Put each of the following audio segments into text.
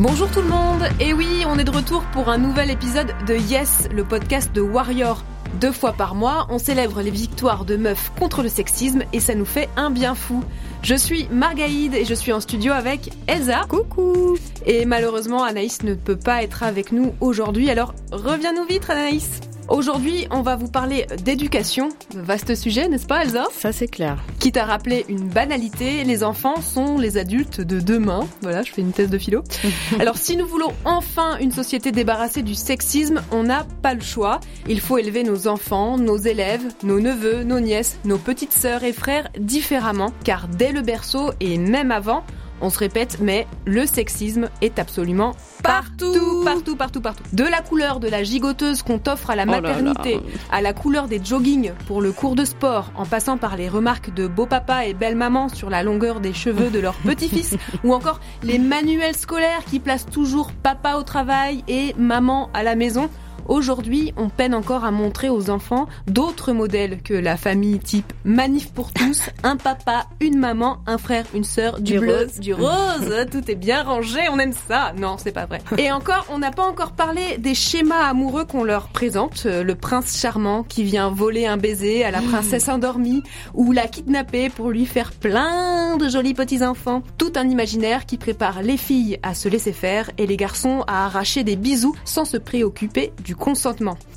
Bonjour tout le monde, et oui, on est de retour pour un nouvel épisode de Yes, le podcast de Warrior. Deux fois par mois, on célèbre les victoires de meufs contre le sexisme et ça nous fait un bien fou. Je suis Margaïde et je suis en studio avec Elsa. Coucou Et malheureusement, Anaïs ne peut pas être avec nous aujourd'hui, alors reviens-nous vite Anaïs Aujourd'hui, on va vous parler d'éducation. Vaste sujet, n'est-ce pas, Elsa? Ça, c'est clair. Qui t'a rappelé une banalité, les enfants sont les adultes de demain. Voilà, je fais une thèse de philo. Alors, si nous voulons enfin une société débarrassée du sexisme, on n'a pas le choix. Il faut élever nos enfants, nos élèves, nos neveux, nos nièces, nos petites sœurs et frères différemment, car dès le berceau et même avant, on se répète, mais le sexisme est absolument partout, partout, partout, partout. De la couleur de la gigoteuse qu'on t'offre à la Oh là maternité, là. à la couleur des joggings pour le cours de sport, en passant par les remarques de beau papa et belle maman sur la longueur des cheveux de leur petit-fils, ou encore les manuels scolaires qui placent toujours papa au travail et maman à la maison. Aujourd'hui, on peine encore à montrer aux enfants d'autres modèles que la famille type manif pour tous, un papa, une maman, un frère, une sœur, du, Du bleu, rose. du rose, tout est bien rangé, on aime ça. Non, c'est pas vrai. Et encore, on n'a pas encore parlé des schémas amoureux qu'on leur présente, Euh, le prince charmant qui vient voler un baiser à la princesse endormie ou la kidnapper pour lui faire plein de jolis petits enfants. Tout un imaginaire qui prépare les filles à se laisser faire et les garçons à arracher des bisous sans se préoccuper du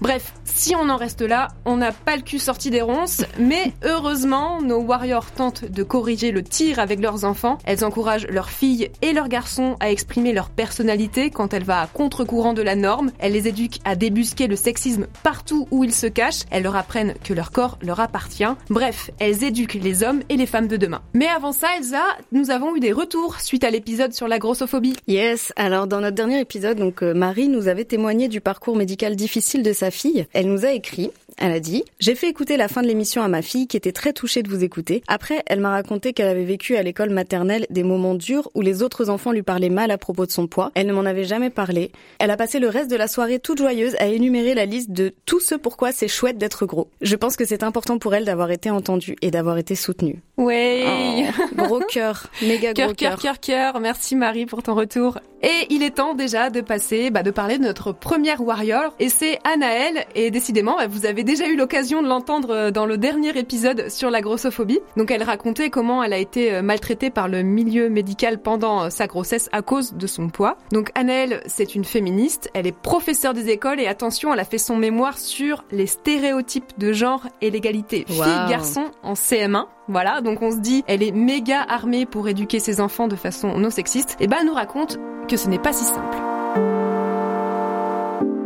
Bref, si on en reste là, on n'a pas le cul sorti des ronces, mais heureusement, nos warriors tentent de corriger le tir avec leurs enfants. Elles encouragent leurs filles et leurs garçons à exprimer leur personnalité quand elle va à contre-courant de la norme. Elles les éduquent à débusquer le sexisme partout où il se cache. Elles leur apprennent que leur corps leur appartient. Bref, elles éduquent les hommes et les femmes de demain. Mais avant ça, Elsa, nous avons eu des retours suite à l'épisode sur la grossophobie. Yes, alors dans notre dernier épisode, euh, Marie nous avait témoigné du parcours médical difficile de sa fille. Elle nous a écrit, elle a dit J'ai fait écouter la fin de l'émission à ma fille qui était très touchée de vous écouter. Après, elle m'a raconté qu'elle avait vécu à l'école maternelle des moments durs où les autres enfants lui parlaient mal à propos de son poids. Elle ne m'en avait jamais parlé. Elle a passé le reste de la soirée toute joyeuse à énumérer la liste de tout ce pourquoi c'est chouette d'être gros. Je pense que c'est important pour elle d'avoir été entendue et d'avoir été soutenue. Ouais. Oh, gros cœur, méga Cœur, gros cœur, cœur, cœur. Merci Marie pour ton retour. Et il est temps déjà de passer, bah, de parler de notre première warrior. Et c'est Anaël. Et décidément, bah, vous avez déjà eu l'occasion de l'entendre euh, dans le dernier épisode sur la grossophobie. Donc elle racontait comment elle a été euh, maltraitée par le milieu médical pendant euh, sa grossesse à cause de son poids. Donc Anaël, c'est une féministe. Elle est professeure des écoles et attention, elle a fait son mémoire sur les stéréotypes de genre et l'égalité Wow. filles-garçons en CM1. Voilà, donc on se dit, elle est méga armée pour éduquer ses enfants de façon non sexiste. Et bah, elle nous raconte que ce n'est pas si simple.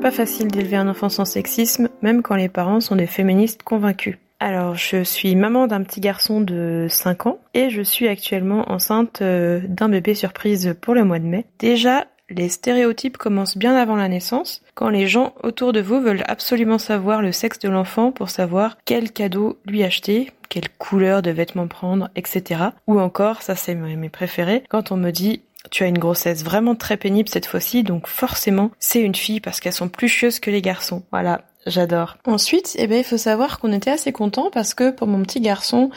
Pas facile d'élever un enfant sans sexisme, même quand les parents sont des féministes convaincus. Alors, je suis maman d'un petit garçon de 5 ans et je suis actuellement enceinte euh, d'un bébé surprise pour le mois de mai. Déjà, les stéréotypes commencent bien avant la naissance, quand les gens autour de vous veulent absolument savoir le sexe de l'enfant pour savoir quel cadeau lui acheter, quelle couleur de vêtements prendre, etc. Ou encore, ça c'est mes préférés, quand on me dit tu as une grossesse vraiment très pénible cette fois-ci, donc forcément c'est une fille parce qu'elles sont plus chieuses que les garçons. Voilà, j'adore. Ensuite, eh ben, il faut savoir qu'on était assez content parce que pour mon petit garçon,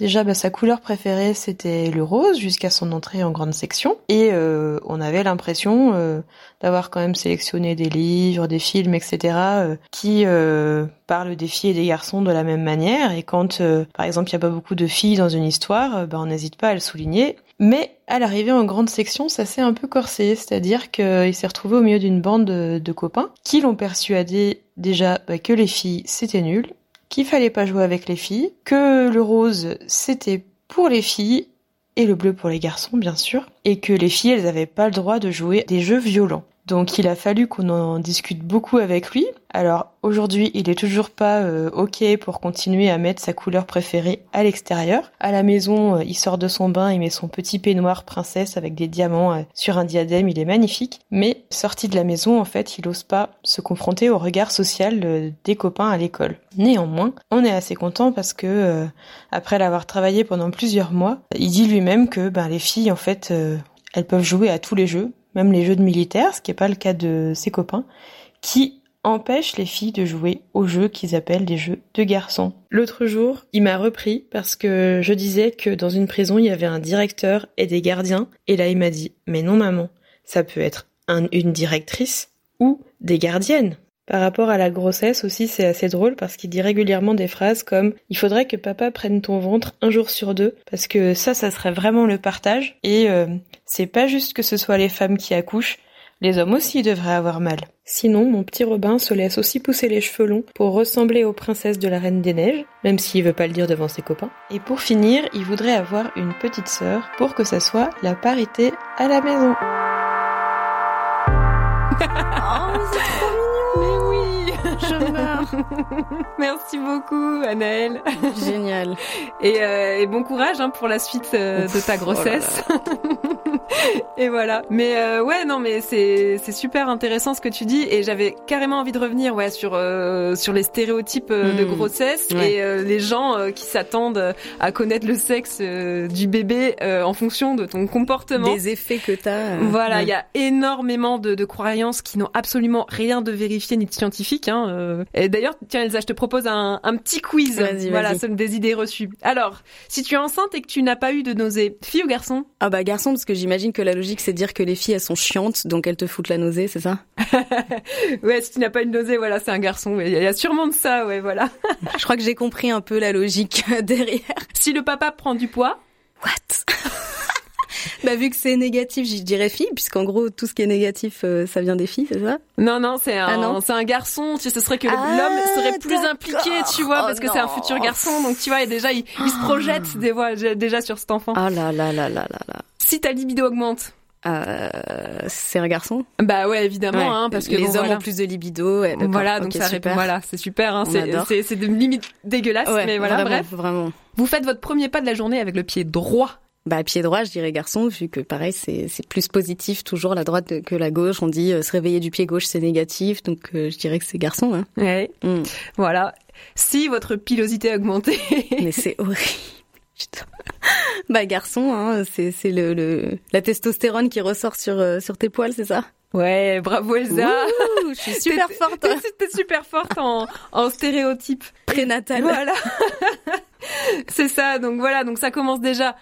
Déjà, bah, sa couleur préférée, c'était le rose jusqu'à son entrée en grande section. Et euh, on avait l'impression euh, d'avoir quand même sélectionné des livres, des films, etc., euh, qui parlent des filles et des garçons de la même manière. Et quand, par exemple, il n'y a pas beaucoup de filles dans une histoire, bah, on n'hésite pas à le souligner. Mais à l'arrivée en grande section, ça s'est un peu corsé, c'est-à-dire qu'il s'est retrouvé au milieu d'une bande de, copains qui l'ont persuadé déjà bah, que les filles c'était nul qu'il fallait pas jouer avec les filles, que le rose c'était pour les filles et le bleu pour les garçons bien sûr, et que les filles elles avaient pas le droit de jouer des jeux violents. Donc il a fallu qu'on en discute beaucoup avec lui. Alors aujourd'hui, il est toujours pas euh, OK pour continuer à mettre sa couleur préférée à l'extérieur. À la maison, euh, il sort de son bain, il met son petit peignoir princesse avec des diamants euh, sur un diadème, il est magnifique. Mais sorti de la maison, en fait, il ose pas se confronter au regard social des copains à l'école. Néanmoins, on est assez content parce que après l'avoir travaillé pendant plusieurs mois, il dit lui-même que ben les filles en fait elles peuvent jouer à tous les jeux, même les jeux de militaires, ce qui n'est pas le cas de ses copains, qui empêchent les filles de jouer aux jeux qu'ils appellent des jeux de garçons. L'autre jour, il m'a repris parce que je disais que dans une prison, il y avait un directeur et des gardiens, et là il m'a dit, mais non maman, ça peut être une directrice ou des gardiennes. Par rapport à la grossesse aussi, c'est assez drôle parce qu'il dit régulièrement des phrases comme il faudrait que papa prenne ton ventre un jour sur deux parce que ça, ça serait vraiment le partage et euh, c'est pas juste que ce soit les femmes qui accouchent, les hommes aussi devraient avoir mal. Sinon, mon petit Robin se laisse aussi pousser les cheveux longs pour ressembler aux princesses de la Reine des Neiges, même s'il veut pas le dire devant ses copains. Et pour finir, il voudrait avoir une petite sœur pour que ça soit la parité à la maison. oh, je meurs. Merci beaucoup, Anaëlle. Génial. Et, euh, et bon courage hein, pour la suite euh, de ta oh grossesse. et voilà. Mais euh, ouais, non, mais c'est c'est super intéressant ce que tu dis. Et j'avais carrément envie de revenir ouais sur euh, sur les stéréotypes de hmm. grossesse et les gens qui s'attendent à connaître le sexe du bébé en fonction de ton comportement. Des effets que t'as. Voilà, il y a énormément de, de croyances qui n'ont absolument rien de vérifié ni de scientifique. Hein, euh. Et d'ailleurs, tiens Elsa, je te propose un, un petit quiz. Vas-y, voilà, des idées reçues. Alors, si tu es enceinte et que tu n'as pas eu de nausée, fille ou garçon? Ah bah garçon, parce que j'imagine que la logique c'est de dire que les filles elles sont chiantes, donc elles te foutent la nausée, c'est ça? Ouais, si tu n'as pas eu de nausée, voilà, c'est un garçon. Il y a sûrement de ça, ouais, voilà. je crois que j'ai compris un peu la logique derrière. Si le papa prend du poids? What? Bah vu que c'est négatif, je dirais fille, puisqu'en gros tout ce qui est négatif, euh, ça vient des filles, c'est ça? Non non, c'est un, ah, c'est un garçon. Tu sais, ce serait que ah, l'homme serait plus impliqué, tu vois, parce que c'est un futur garçon. Donc tu vois, et déjà il, il se projette des voix déjà sur cet enfant. Ah là là là là là là. Si ta libido augmente. Euh, c'est un garçon? Bah ouais, évidemment, hein, parce que les hommes ont plus de libido. voilà, donc ça répond. Voilà, c'est super. Hein, c'est c'est de limite dégueulasse, mais voilà, bref. Vraiment. Vous faites votre premier pas de la journée avec le pied droit bah, pied droit, je dirais garçon, vu que pareil, c'est, c'est plus positif toujours la droite que la gauche. On dit euh, se réveiller du pied gauche, c'est négatif, donc euh, je dirais que c'est garçon. Hein. Ouais. Mm. Voilà. Si votre pilosité a augmenté. Mais c'est horrible. Putain. Bah garçon, hein, c'est, c'est le, le, la testostérone qui ressort sur, euh, sur tes poils, c'est ça? Ouais, bravo Elsa. je suis super forte. T'es super forte en, en stéréotype prénatal. Voilà. c'est ça. Donc voilà. Donc ça commence déjà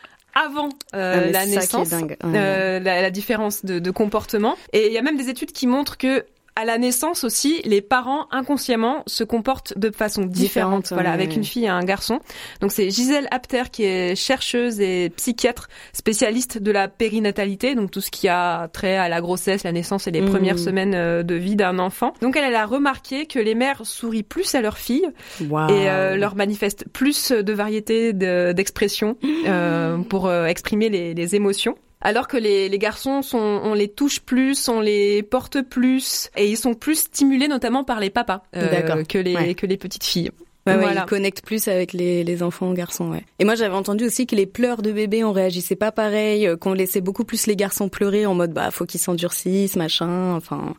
avant euh, ah, la naissance, euh, la, la, différence de, de comportement. Et il y a même des études qui montrent que à la naissance aussi, les parents inconsciemment se comportent de façon différente, voilà, avec une fille et un garçon. Donc c'est Gisèle Apter qui est chercheuse et psychiatre spécialiste de la périnatalité, donc tout ce qui a trait à la grossesse, la naissance et les mmh. premières semaines euh, de vie d'un enfant. Donc elle, elle a remarqué que les mères sourient plus à leurs filles et euh, leur manifestent plus de variété d'expressions euh, pour euh, exprimer les, les émotions. Alors que les, les, garçons sont, on les touche plus, on les porte plus, et ils sont plus stimulés notamment par les papas euh, que les que les petites filles. Ouais, ils connectent plus avec les, les enfants garçons, ouais. Et moi, j'avais entendu aussi que les pleurs de bébé, on réagissait pas pareil, euh, qu'on laissait beaucoup plus les garçons pleurer en mode, bah, faut qu'ils s'endurcissent, machin, enfin,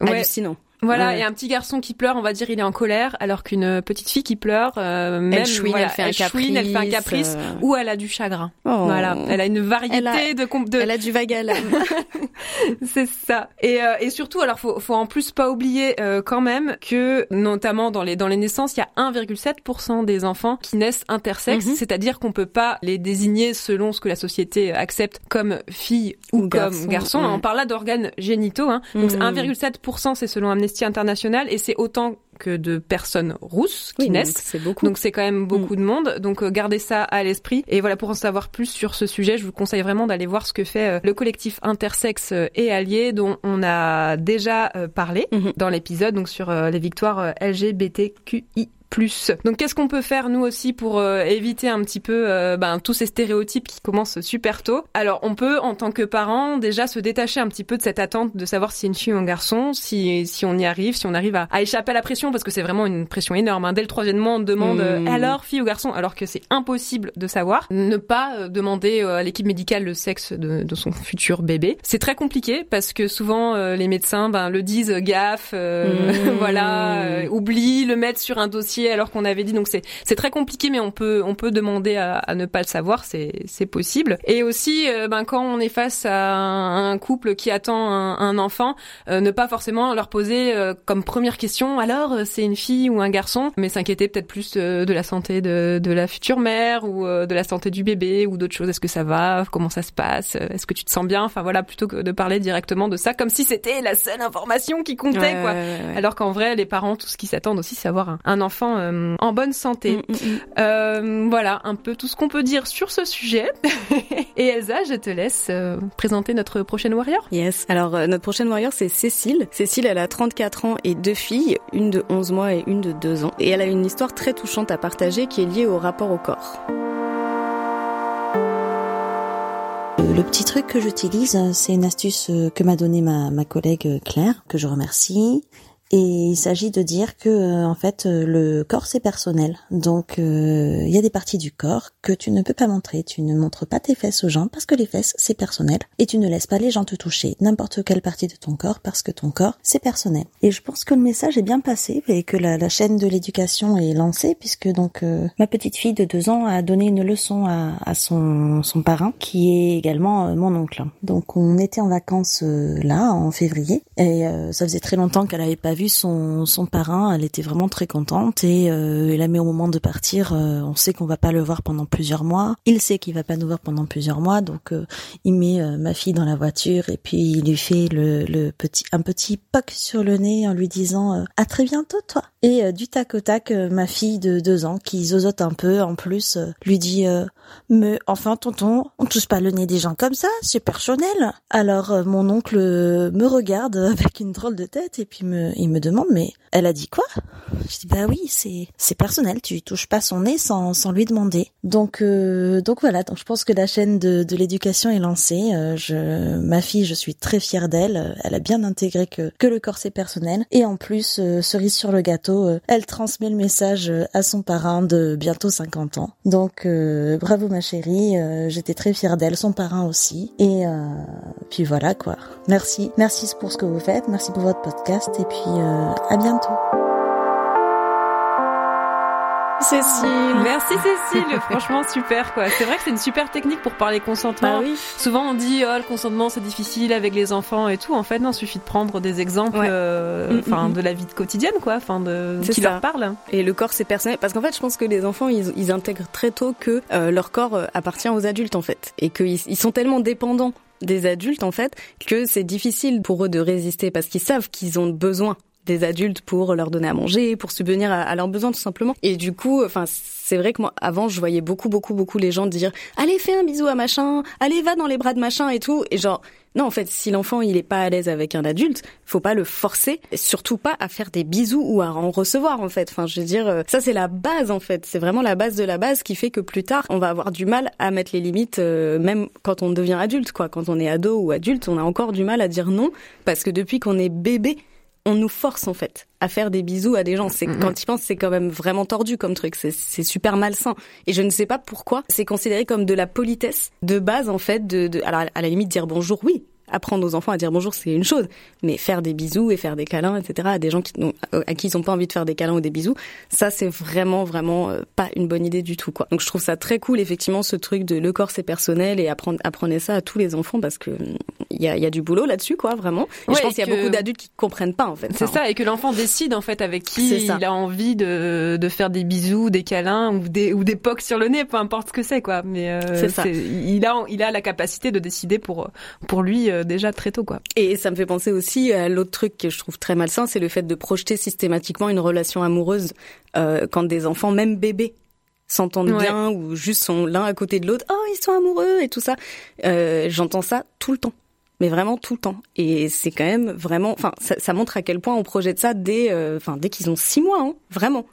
hallucinant. Voilà, Ouais. et un petit garçon qui pleure, on va dire, il est en colère, alors qu'une petite fille qui pleure, euh, même, elle chouine, voilà, elle fait un chouine, elle fait un caprice, euh, ou elle a du chagrin. oh. Voilà, elle a une variété Elle a- de, Elle a du vague. C'est ça. Et, euh, et surtout, alors faut, faut en plus pas oublier euh, quand même que notamment dans les dans les naissances, il y a 1,7% des enfants qui naissent intersexes, Mhm. c'est-à-dire qu'on peut pas les désigner selon ce que la société accepte comme fille ou, Ou comme garçon, garçon. ouais. On parle là d'organes génitaux. Hein. Donc Mhm. 1,7% c'est selon Amnesty International et c'est autant que de personnes rousses qui Oui, naissent. C'est beaucoup. Donc c'est quand même beaucoup de monde. Donc euh, gardez ça à l'esprit. Et voilà, pour en savoir plus sur ce sujet, je vous conseille vraiment d'aller voir ce que fait euh, le collectif intersexe euh, et allié, dont on a déjà parlé Mhm. dans l'épisode, donc sur les victoires euh, Donc qu'est-ce qu'on peut faire nous aussi pour euh, éviter un petit peu euh, ben, tous ces stéréotypes qui commencent super tôt? Alors on peut en tant que parent déjà se détacher un petit peu de cette attente de savoir si c'est une fille ou un garçon, si, si on y arrive, si on arrive à, à échapper à la pression parce que c'est vraiment une pression énorme. hein. Dès le troisième mois on demande Mhm. euh, alors fille ou garçon? Alors que c'est impossible de savoir. Ne pas euh, demander euh, à l'équipe médicale le sexe de, de son futur bébé. C'est très compliqué parce que souvent euh, les médecins ben, le disent gaffe, euh, Mhm. voilà, oublie, le mettre sur un dossier alors qu'on avait dit. Donc c'est c'est très compliqué, mais on peut on peut demander à, à ne pas le savoir, c'est c'est possible. Et aussi, euh, ben quand on est face à un, un couple qui attend un, un enfant, euh, ne pas forcément leur poser euh, comme première question alors euh, c'est une fille ou un garçon, mais s'inquiéter peut-être plus euh, de la santé de de la future mère ou euh, de la santé du bébé ou d'autres choses. Est-ce que ça va? Comment ça se passe? Est-ce que tu te sens bien? Enfin voilà, plutôt que de parler directement de ça comme si c'était la seule information qui comptait Ouais, quoi. ouais, ouais, ouais. Alors qu'en vrai, les parents, tout ce qu'ils s'attendent aussi, c'est avoir un, un enfant euh, en bonne santé. Mm, mm, mm. Euh, voilà, un peu tout ce qu'on peut dire sur ce sujet. Et Elsa, je te laisse euh, présenter notre prochaine warrior. Yes. Alors, euh, notre prochaine warrior, c'est Cécile. Cécile, elle a 34 ans et deux filles, une de 11 mois et une de 2 ans. Et elle a une histoire très touchante à partager qui est liée au rapport au corps. Le petit truc que j'utilise, c'est une astuce que m'a donnée ma, ma collègue Claire, que je remercie. Et il s'agit de dire que euh, en fait euh, le corps c'est personnel. Donc euh, il y a des parties du corps que tu ne peux pas montrer. Tu ne montres pas tes fesses aux gens parce que les fesses c'est personnel. Et tu ne laisses pas les gens te toucher n'importe quelle partie de ton corps parce que ton corps c'est personnel. Et je pense que le message est bien passé et que la, chaîne de l'éducation est lancée puisque donc euh, ma petite fille de deux ans a donné une leçon à, à son, son parrain qui est également mon oncle. Donc on était en vacances là en février et ça faisait très longtemps qu'elle avait pas vu son, son parrain. Elle était vraiment très contente et euh, elle a mis au moment de partir. euh, on sait qu'on va pas le voir pendant plusieurs mois. Il sait qu'il va pas nous voir pendant plusieurs mois, donc euh, il met ma fille dans la voiture et puis il lui fait le, le petit un petit poc sur le nez en lui disant à très bientôt toi. Et du tac au tac, ma fille de deux ans qui zozote un peu en plus lui dit mais enfin tonton, on touche pas le nez des gens comme ça, c'est personnel. Alors mon oncle me regarde avec une drôle de tête et puis me, me demande mais elle a dit quoi? Je dis bah oui c'est c'est personnel, tu touches pas son nez sans sans lui demander. Donc euh, donc voilà, donc je pense que la chaîne de, de l'éducation est lancée. Euh, je ma fille, je suis très fière d'elle. Elle a bien intégré que que le corps c'est personnel et en plus euh, cerise sur le gâteau, euh, elle transmet le message euh, à son parrain de bientôt 50 ans. Donc euh, bravo ma chérie, euh, j'étais très fière d'elle, son parrain aussi. Et euh, puis voilà quoi. Merci, merci pour ce que vous faites, merci pour votre podcast et puis euh, à bientôt. Cécile. Merci Cécile, franchement super quoi. C'est vrai que c'est une super technique pour parler consentement. Bah oui. Souvent on dit oh le consentement c'est difficile avec les enfants et tout. En fait non, il suffit de prendre des exemples, Ouais. euh, Mm, mm, mm. de la vie quotidienne quoi, enfin de qui ça. leur parle. Et le corps c'est personnel parce qu'en fait je pense que les enfants ils, ils intègrent très tôt que euh, leur corps euh, appartient aux adultes en fait et qu'ils ils sont tellement dépendants des adultes en fait que c'est difficile pour eux de résister parce qu'ils savent qu'ils ont besoin des adultes pour leur donner à manger, pour subvenir à, leurs besoins tout simplement. Et du coup, enfin, c'est vrai que moi, avant, je voyais beaucoup, beaucoup, beaucoup les gens dire, allez, fais un bisou à machin, allez, va dans les bras de machin et tout. Et genre, non, en fait, si l'enfant il est pas à l'aise avec un adulte, faut pas le forcer, surtout pas à faire des bisous ou à en recevoir en fait. Enfin, je veux dire, euh, ça c'est la base en fait. C'est vraiment la base de la base qui fait que plus tard, on va avoir du mal à mettre les limites, euh, même quand on devient adulte, quoi. Quand on est ado ou adulte, on a encore du mal à dire non parce que depuis qu'on est bébé, on nous force en fait à faire des bisous à des gens. C'est Mhm. quand ils pensent, c'est quand même vraiment tordu comme truc. C'est c'est super malsain. Et je ne sais pas pourquoi. C'est considéré comme de la politesse de base en fait. De, de alors à la limite dire bonjour, oui. Apprendre aux enfants à dire bonjour, c'est une chose, mais faire des bisous et faire des câlins, etc. à des gens qui, non, à qui ils n'ont pas envie de faire des câlins ou des bisous, ça c'est vraiment vraiment euh, pas une bonne idée du tout quoi. Donc je trouve ça très cool effectivement ce truc de le corps c'est personnel et apprendre apprenez ça à tous les enfants parce que hum, il y a, y a du boulot là-dessus quoi vraiment. Et Ouais, je pense qu'il y a beaucoup d'adultes qui comprennent pas en fait. C'est ça, et que l'enfant décide en fait avec qui il a envie de, de faire des bisous, des câlins ou des ou des pocs sur le nez, peu importe ce que c'est quoi. Mais euh, C'est ça. il a il a la capacité de décider pour pour lui euh, déjà très tôt quoi. Et ça me fait penser aussi à l'autre truc que je trouve très malsain, c'est le fait de projeter systématiquement une relation amoureuse euh, quand des enfants, même bébés, s'entendent Ouais. bien ou juste sont l'un à côté de l'autre. Oh, ils sont amoureux et tout ça. Euh, J'entends ça tout le temps. Mais vraiment tout le temps. Et c'est quand même vraiment, enfin, ça, ça montre à quel point on projette ça dès, euh, dès qu'ils ont six mois, hein, vraiment.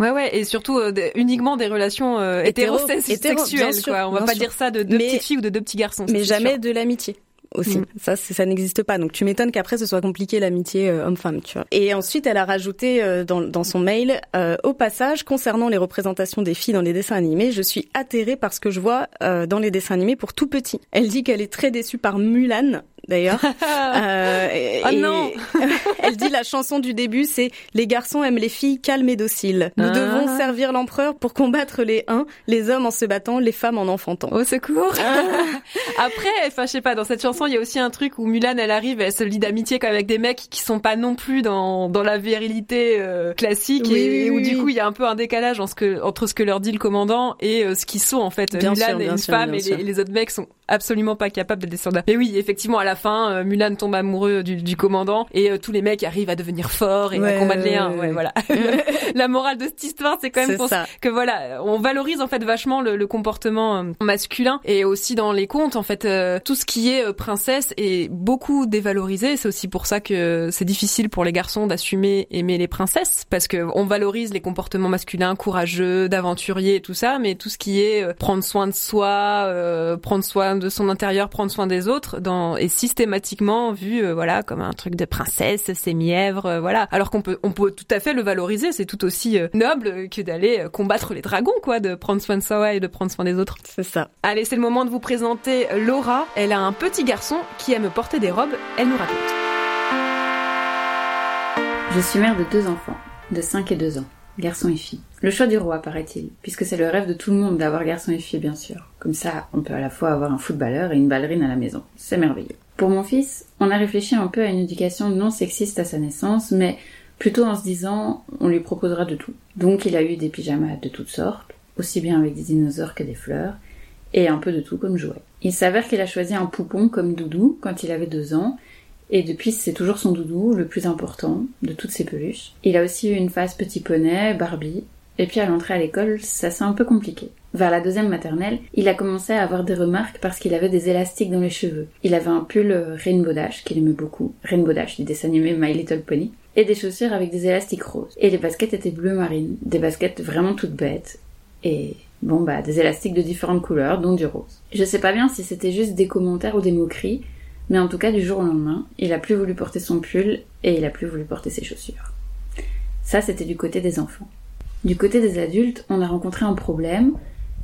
Ouais ouais, et surtout euh, uniquement des relations euh, Hétéro- hétérosexuelles hétéro, quoi. On va pas sûr. dire ça de deux Mais- petites filles ou de deux petits garçons. mais jamais sûr. de l'amitié aussi. Mm. Ça, ça n'existe pas. Donc tu m'étonnes qu'après ce soit compliqué l'amitié euh, homme-femme, tu vois. Et ensuite, elle a rajouté euh, dans, dans son mail, euh, au passage, concernant les représentations des filles dans les dessins animés, je suis atterrée par ce que je vois euh, dans les dessins animés pour tout petit. Elle dit qu'elle est très déçue par Mulan. D'ailleurs, Euh, et- Ah et- non. elle dit la chanson du début, c'est les garçons aiment les filles calmes et dociles. Nous Ah. devons servir l'empereur pour combattre les uns, les hommes en se battant, les femmes en enfantant. Au secours. Après, enfin, je sais pas, dans cette chanson, il y a aussi un truc où Mulan, elle arrive, elle se lie d'amitié quand même avec des mecs qui sont pas non plus dans, dans la virilité euh, classique Oui, et où oui, du oui. coup, il y a un peu un décalage entre ce que, entre ce que leur dit le commandant et euh, ce qu'ils sont, en fait. Bien Mulan sûr, est une sûr, femme et les, les autres mecs sont absolument pas capables de descendre. Mais oui, effectivement, à la fin, euh, Mulan tombe amoureux du, du commandant et euh, tous les mecs arrivent à devenir forts et Ouais, à combattre les uns. ouais, voilà. la morale de cette histoire, c'est quand même ça. que voilà, on valorise en fait vachement le, le comportement euh, masculin et aussi dans les contes en fait euh, tout ce qui est princesse est beaucoup dévalorisé. C'est aussi pour ça que c'est difficile pour les garçons d'assumer aimer les princesses parce que on valorise les comportements masculins courageux, d'aventuriers et tout ça, mais tout ce qui est euh, prendre soin de soi, euh, prendre soin de son intérieur, prendre soin des autres, dans, est systématiquement vu euh, voilà comme un truc de princesse, c'est mièvre, euh, voilà. Alors qu'on peut on peut tout à fait le valoriser, c'est tout aussi euh, noble que d'aller combattre les dragons quoi, de prendre soin de soi et de prendre soin des autres. C'est ça. Allez, c'est le moment de vous présenter Laura. Elle a un petit garçon qui aime porter des robes. Elle nous raconte. Je suis mère de deux enfants, de 5 et 2 ans, garçon et fille. Le choix du roi, paraît-il, puisque c'est le rêve de tout le monde d'avoir garçon et fille, bien sûr. Comme ça, on peut à la fois avoir un footballeur et une ballerine à la maison. C'est merveilleux. Pour mon fils, on a réfléchi un peu à une éducation non sexiste à sa naissance, mais plutôt en se disant on lui proposera de tout. Donc il a eu des pyjamas de toutes sortes, aussi bien avec des dinosaures que des fleurs, et un peu de tout comme jouet. Il s'avère qu'il a choisi un poupon comme doudou quand il avait deux ans, et depuis c'est toujours son doudou, le plus important de toutes ses peluches. Il a aussi eu une phase petit poney, Barbie, et puis à l'entrée à l'école, ça s'est un peu compliqué. Vers la deuxième maternelle, il a commencé à avoir des remarques parce qu'il avait des élastiques dans les cheveux. Il avait un pull euh, Rainbow Dash qu'il aimait beaucoup, Rainbow Dash du dessin animé My Little Pony, et des chaussures avec des élastiques roses. Et les baskets étaient bleu marine, des baskets vraiment toutes bêtes, et bon bah des élastiques de différentes couleurs, dont du rose. Je sais pas bien si c'était juste des commentaires ou des moqueries, mais en tout cas du jour au lendemain, il a plus voulu porter son pull et il a plus voulu porter ses chaussures. Ça c'était du côté des enfants. Du côté des adultes, on a rencontré un problème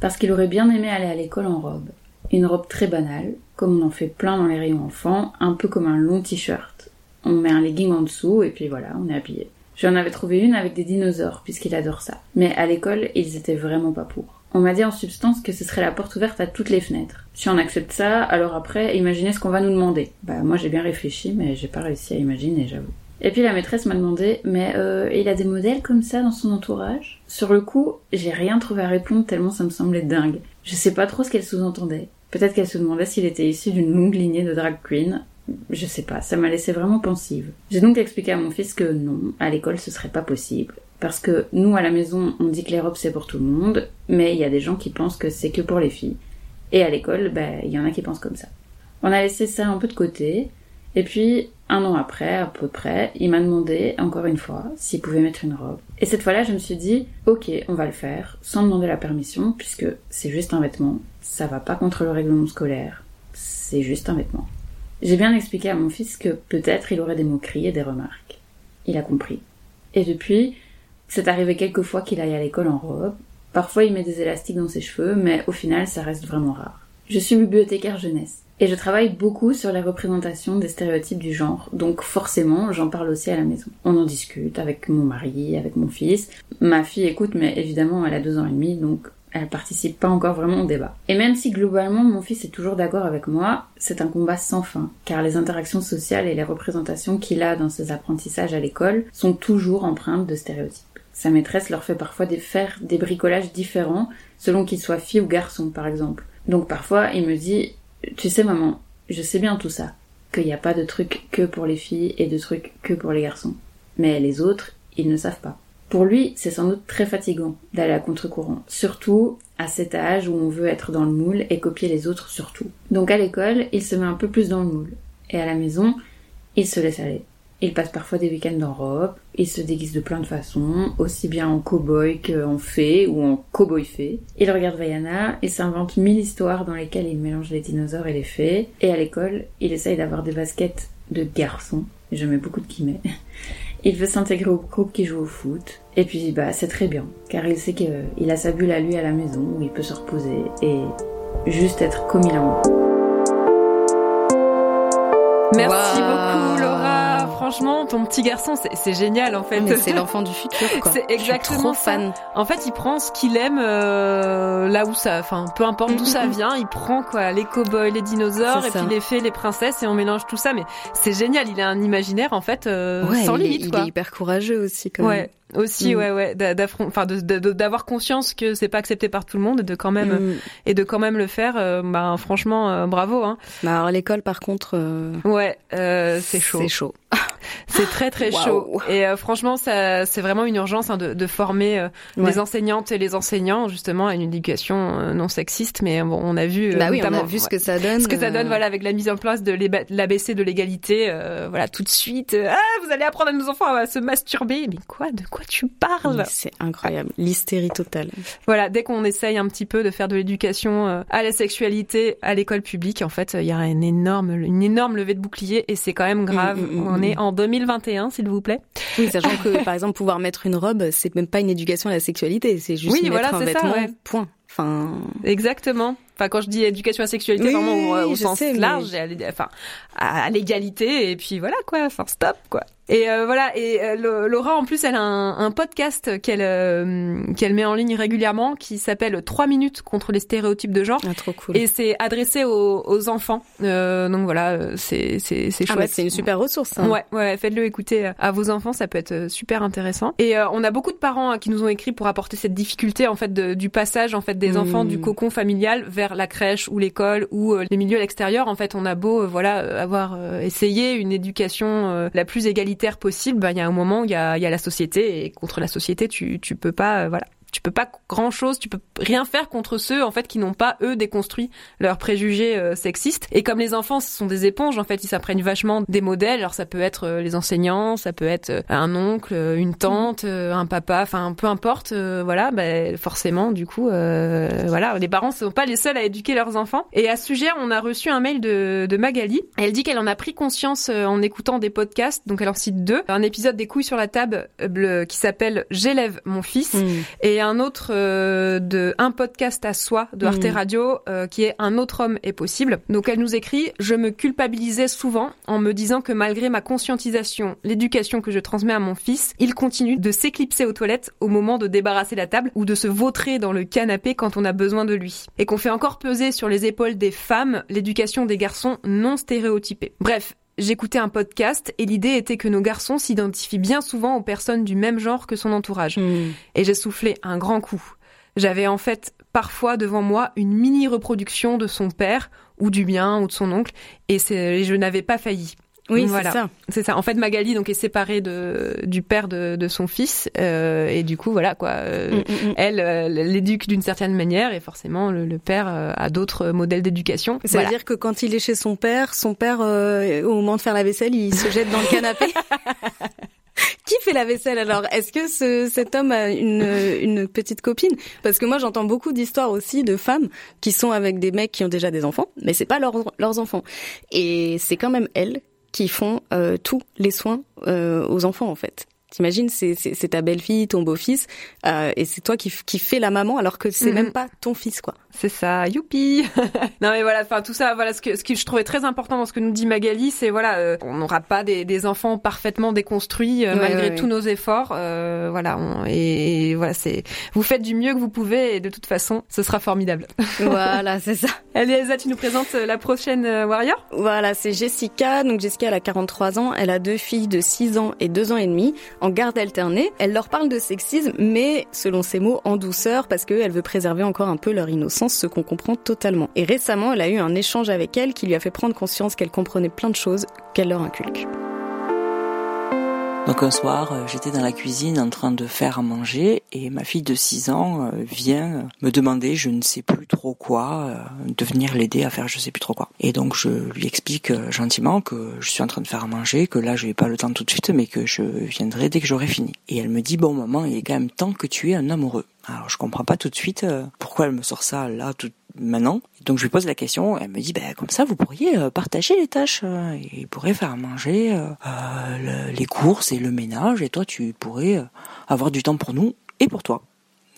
parce qu'il aurait bien aimé aller à l'école en robe. Une robe très banale, comme on en fait plein dans les rayons enfants, un peu comme un long t-shirt. On met un legging en dessous et puis voilà, on est habillé. J'en avais trouvé une avec des dinosaures, puisqu'il adore ça. Mais à l'école, ils étaient vraiment pas pour. On m'a dit en substance que ce serait la porte ouverte à toutes les fenêtres. Si on accepte ça, alors après, imaginez ce qu'on va nous demander. Bah moi j'ai bien réfléchi, mais j'ai pas réussi à imaginer, j'avoue. Et puis la maîtresse m'a demandé, mais euh, il a des modèles comme ça dans son entourage? Sur le coup, j'ai rien trouvé à répondre tellement ça me semblait dingue. Je sais pas trop ce qu'elle sous-entendait. Peut-être qu'elle se demandait s'il était issu d'une longue lignée de drag queen. Je sais pas, ça m'a laissé vraiment pensive. J'ai donc expliqué à mon fils que non, à l'école ce serait pas possible. Parce que nous à la maison on dit que les robes c'est pour tout le monde, mais il y a des gens qui pensent que c'est que pour les filles. Et à l'école, bah, il y en a qui pensent comme ça. On a laissé ça un peu de côté, et puis, un an après, à peu près, il m'a demandé, encore une fois, s'il pouvait mettre une robe. Et cette fois-là, je me suis dit, ok, on va le faire, sans demander la permission, puisque c'est juste un vêtement, ça va pas contre le règlement scolaire, c'est juste un vêtement. J'ai bien expliqué à mon fils que peut-être il aurait des moqueries et des remarques. Il a compris. Et depuis, c'est arrivé quelques fois qu'il aille à l'école en robe. Parfois, il met des élastiques dans ses cheveux, mais au final, ça reste vraiment rare. Je suis bibliothécaire jeunesse. Et je travaille beaucoup sur les représentations des stéréotypes du genre, donc forcément j'en parle aussi à la maison. On en discute avec mon mari, avec mon fils. Ma fille écoute, mais évidemment elle a deux ans et demi, donc elle participe pas encore vraiment au débat. Et même si globalement mon fils est toujours d'accord avec moi, c'est un combat sans fin, car les interactions sociales et les représentations qu'il a dans ses apprentissages à l'école sont toujours empreintes de stéréotypes. Sa maîtresse leur fait parfois des faire des bricolages différents selon qu'il soit fille ou garçon par exemple. Donc parfois il me dit tu sais maman, je sais bien tout ça, qu'il n'y a pas de trucs que pour les filles et de trucs que pour les garçons. Mais les autres, ils ne savent pas. Pour lui, c'est sans doute très fatigant d'aller à contre-courant, surtout à cet âge où on veut être dans le moule et copier les autres surtout. Donc à l'école, il se met un peu plus dans le moule. Et à la maison, il se laisse aller. Il passe parfois des week-ends en robe, il se déguise de plein de façons, aussi bien en cow-boy qu'en fée ou en cow-boy fée. Il regarde Vaiana et s'invente mille histoires dans lesquelles il mélange les dinosaures et les fées. Et à l'école, il essaye d'avoir des baskets de garçons. Je mets beaucoup de guillemets. Il veut s'intégrer au groupe qui joue au foot. Et puis, bah, c'est très bien. Car il sait qu'il a sa bulle à lui à la maison où il peut se reposer et juste être comme il a. Merci beaucoup, Laura. Franchement, ton petit garçon, c'est génial en fait. C'est l'enfant du futur, quoi. C'est exactement trop fan. En fait, il prend ce qu'il aime euh, là où ça, enfin, peu importe d'où ça vient, il prend quoi, les cow-boys, les dinosaures, et ça. puis les fées, les princesses, et on mélange tout ça. Mais c'est génial. Il a un imaginaire en fait euh, Ouais, sans il, est- limite, il quoi. est hyper courageux aussi, quand Ouais. même. Aussi, Mm. ouais, ouais, d'a- d'affron- enfin, d'avoir conscience que c'est pas accepté par tout le monde, et de quand même, Mm. et de quand même le faire. euh, bah, franchement, euh, bravo. Hein. Bah, alors, l'école, par contre, euh, Ouais, euh, c'est chaud. C'est chaud. C'est très très chaud. Et euh, franchement, ça, c'est vraiment une urgence hein, de, de former euh, Ouais. les enseignantes et les enseignants justement à une éducation non sexiste. Mais bon, on a vu, Bah oui, on a vu ce que ça donne. ce que ça donne, voilà, avec la mise en place de l'ABC de l'égalité. euh, voilà, tout de suite. ah, vous allez apprendre à nos enfants à se masturber. Mais quoi De quoi tu parles C'est incroyable. L'hystérie totale. Voilà, dès qu'on essaye un petit peu de faire de l'éducation euh, à la sexualité à l'école publique, en fait, il y a une énorme, une énorme levée de bouclier et c'est quand même grave. Mm, mm, mm, on mm. est en 2021, s'il vous plaît. Oui, sachant que, par exemple, pouvoir mettre une robe, c'est même pas une éducation à la sexualité, c'est juste Oui, mettre voilà, un ça, vêtement, ouais. point. Enfin, Exactement. Enfin, quand je dis éducation à la sexualité, Oui, vraiment au, oui, au je sens sais, mais- large, et à enfin, à, l'égalité, et puis voilà quoi, enfin stop quoi. Et euh, voilà, et euh, Laura en plus, elle a un, un podcast qu'elle euh, qu'elle met en ligne régulièrement qui s'appelle 3 minutes contre les stéréotypes de genre. ah, trop cool. Et c'est adressé aux, aux enfants. Donc voilà, c'est c'est c'est Ah, chouette. c'est une super ressource. hein. Ouais, ouais, faites-le écouter à vos enfants, ça peut être super intéressant. Et on a beaucoup de parents hein, qui nous ont écrit pour apporter cette difficulté en fait de- du passage en fait des Mm. enfants du cocon familial vers la crèche ou l'école ou euh, les milieux à l'extérieur. En fait, on a beau euh, voilà euh, avoir essayé une éducation la plus égalitaire possible, bah il y a un moment où il y a, y a la société et contre la société tu tu peux pas voilà tu peux pas grand chose, tu peux rien faire contre ceux en fait qui n'ont pas eux déconstruit leurs préjugés euh, sexistes. Et comme les enfants ce sont des éponges, en fait, ils s'apprennent vachement des modèles. Alors ça peut être euh, les enseignants, ça peut être euh, un oncle, une tante, un papa, enfin peu importe. voilà, ben forcément, du coup, euh, voilà, les parents ne sont pas les seuls à éduquer leurs enfants. Et à ce sujet, on a reçu un mail de, de Magali. Elle dit qu'elle en a pris conscience en écoutant des podcasts. Donc elle en cite deux. Un épisode des couilles sur la table le- qui s'appelle J'élève mon fils Mm. et un autre euh, de un podcast à soi de Arte Mhm. Radio euh, qui est un autre homme est possible. Donc elle nous écrit je me culpabilisais souvent en me disant que malgré ma conscientisation, l'éducation que je transmets à mon fils, il continue de s'éclipser aux toilettes au moment de débarrasser la table ou de se vautrer dans le canapé quand on a besoin de lui. Et qu'on fait encore peser sur les épaules des femmes l'éducation des garçons non stéréotypés. Bref, J'écoutais un podcast et l'idée était que nos garçons s'identifient bien souvent aux personnes du même genre que son entourage Mm. et j'ai soufflé un grand coup. J'avais en fait parfois devant moi une mini reproduction de son père ou du mien ou de son oncle et je n'avais pas failli. Oui, c'est Voilà. ça. C'est ça. En fait, Magali donc est séparée de du père de, de son fils euh, et du coup voilà quoi. euh, Mm, mm, mm. Elle euh, l'éduque d'une certaine manière et forcément le, le père euh, a d'autres modèles d'éducation. Ça Voilà. veut dire que quand il est chez son père, son père, euh, au moment de faire la vaisselle, il se jette dans le canapé. Qui fait la vaisselle alors? Est-ce que ce, cet homme a une, une petite copine? Parce que moi j'entends beaucoup d'histoires aussi de femmes qui sont avec des mecs qui ont déjà des enfants, mais c'est pas leurs leurs enfants. Et c'est quand même elles qui font euh, tous les soins euh, aux enfants en fait. T'imagines, c'est ta belle-fille, ton beau-fils, euh, et c'est toi qui, qui fais la maman alors que c'est Mhm. même pas ton fils, quoi. C'est ça, youpi. non mais voilà, enfin tout ça, voilà ce que ce que je trouvais très important dans ce que nous dit Magali, c'est voilà, euh, on n'aura pas des, des enfants parfaitement déconstruits euh, Ouais, malgré ouais, tous ouais. nos efforts. euh, voilà, on- et, et voilà, c'est vous faites du mieux que vous pouvez et de toute façon, ce sera formidable. voilà, c'est ça. Allez Elsa, tu nous présentes euh, la prochaine euh, warrior? Voilà, c'est Jessica. Donc Jessica, elle a 43 ans. Elle a deux filles de 6 ans et 2 ans et demi en garde alternée. Elle leur parle de sexisme, mais selon ses mots, en douceur, parce qu'elle veut préserver encore un peu leur innocence, ce qu'on comprend totalement. Et récemment, elle a eu un échange avec elle qui lui a fait prendre conscience qu'elle comprenait plein de choses qu'elle leur inculque. Donc un soir, euh, j'étais dans la cuisine en train de faire à manger et ma fille de 6 ans euh, vient euh, me demander je ne sais plus trop quoi, de venir l'aider à faire je sais plus trop quoi. Et donc je lui explique gentiment que je suis en train de faire à manger, que là je n'ai pas le temps tout de suite mais que je viendrai dès que j'aurai fini. Et elle me dit bon maman il est quand même temps que tu aies un amoureux. Alors je comprends pas tout de suite pourquoi elle me sort ça là tout maintenant. Donc je lui pose la question, elle me dit ben comme ça vous pourriez euh, partager les tâches euh, il pourrait faire manger euh, euh, le- les courses et le ménage et toi tu pourrais avoir du temps pour nous et pour toi.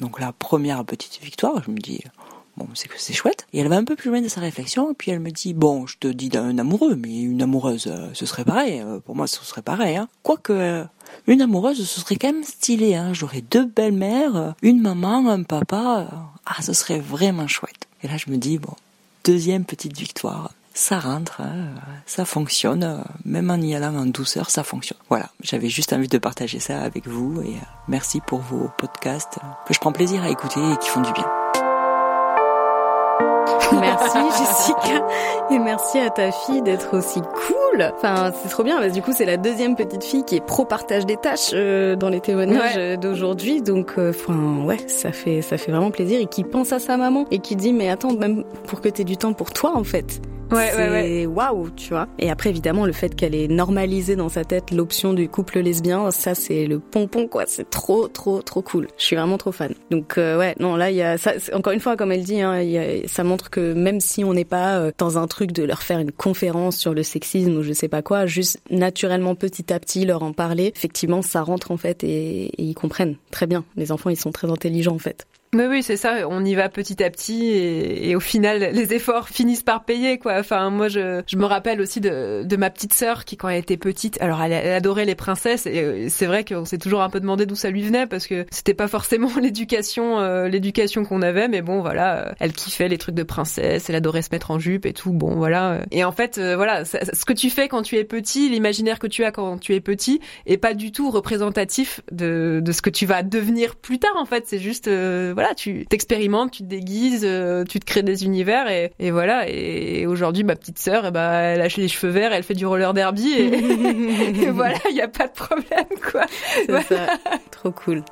Donc la première petite victoire, je me dis bon c'est que c'est chouette et elle va un peu plus loin de sa réflexion et puis elle me dit bon je te dis d'un amoureux mais une amoureuse ce serait pareil pour moi ce serait pareil hein. quoique une amoureuse ce serait quand même stylé hein. j'aurais deux belles-mères une maman un papa ah ce serait vraiment chouette et là je me dis bon deuxième petite victoire ça rentre, hein, ça fonctionne, euh, même en y allant en douceur, ça fonctionne. Voilà, j'avais juste envie de partager ça avec vous et euh, merci pour vos podcasts euh, que je prends plaisir à écouter et qui font du bien. Merci Jessica et merci à ta fille d'être aussi cool. Enfin, c'est trop bien parce que du coup, c'est la deuxième petite fille qui est pro partage des tâches euh, dans les témoignages Ouais. euh, d'aujourd'hui. Donc, euh, enfin, ouais, ça fait ça fait vraiment plaisir et qui pense à sa maman et qui dit mais attends, même pour que t'aies du temps pour toi en fait. Ouais, c'est ouais, ouais. waouh, tu vois. Et après, évidemment, le fait qu'elle ait normalisé dans sa tête l'option du couple lesbien, ça, c'est le pompon, quoi. C'est trop, trop, trop cool. Je suis vraiment trop fan. Donc, euh, ouais, non, là, il y a ça. Encore une fois, comme elle dit, hein, y a- ça montre que même si on n'est pas euh, dans un truc de leur faire une conférence sur le sexisme ou je sais pas quoi, juste naturellement, petit à petit, leur en parler, effectivement, ça rentre en fait et, et ils comprennent très bien. Les enfants, ils sont très intelligents en fait. Mais oui, c'est ça. On y va petit à petit et, au final, les efforts finissent par payer, quoi. Enfin, moi, je, je me rappelle aussi de, de ma petite sœur qui, quand elle était petite, alors elle, adorait les princesses et euh, c'est vrai qu'on s'est toujours un peu demandé d'où ça lui venait parce que c'était pas forcément l'éducation, euh, l'éducation qu'on avait, mais bon, voilà, euh, elle kiffait les trucs de princesse, elle adorait se mettre en jupe et tout. Bon, voilà. Et en fait, voilà, ce que tu fais quand tu es petit, l'imaginaire que tu as quand tu es petit, est pas du tout représentatif de, de ce que tu vas devenir plus tard. En fait, c'est juste euh, voilà, tu t'expérimentes, tu te déguises, euh, tu te crées des univers et, et voilà. Et, aujourd'hui, ma petite sœur, eh ben, elle a les cheveux verts, elle fait du roller derby et, et voilà, il y a pas de problème quoi. C'est Ouais. ça. Trop cool.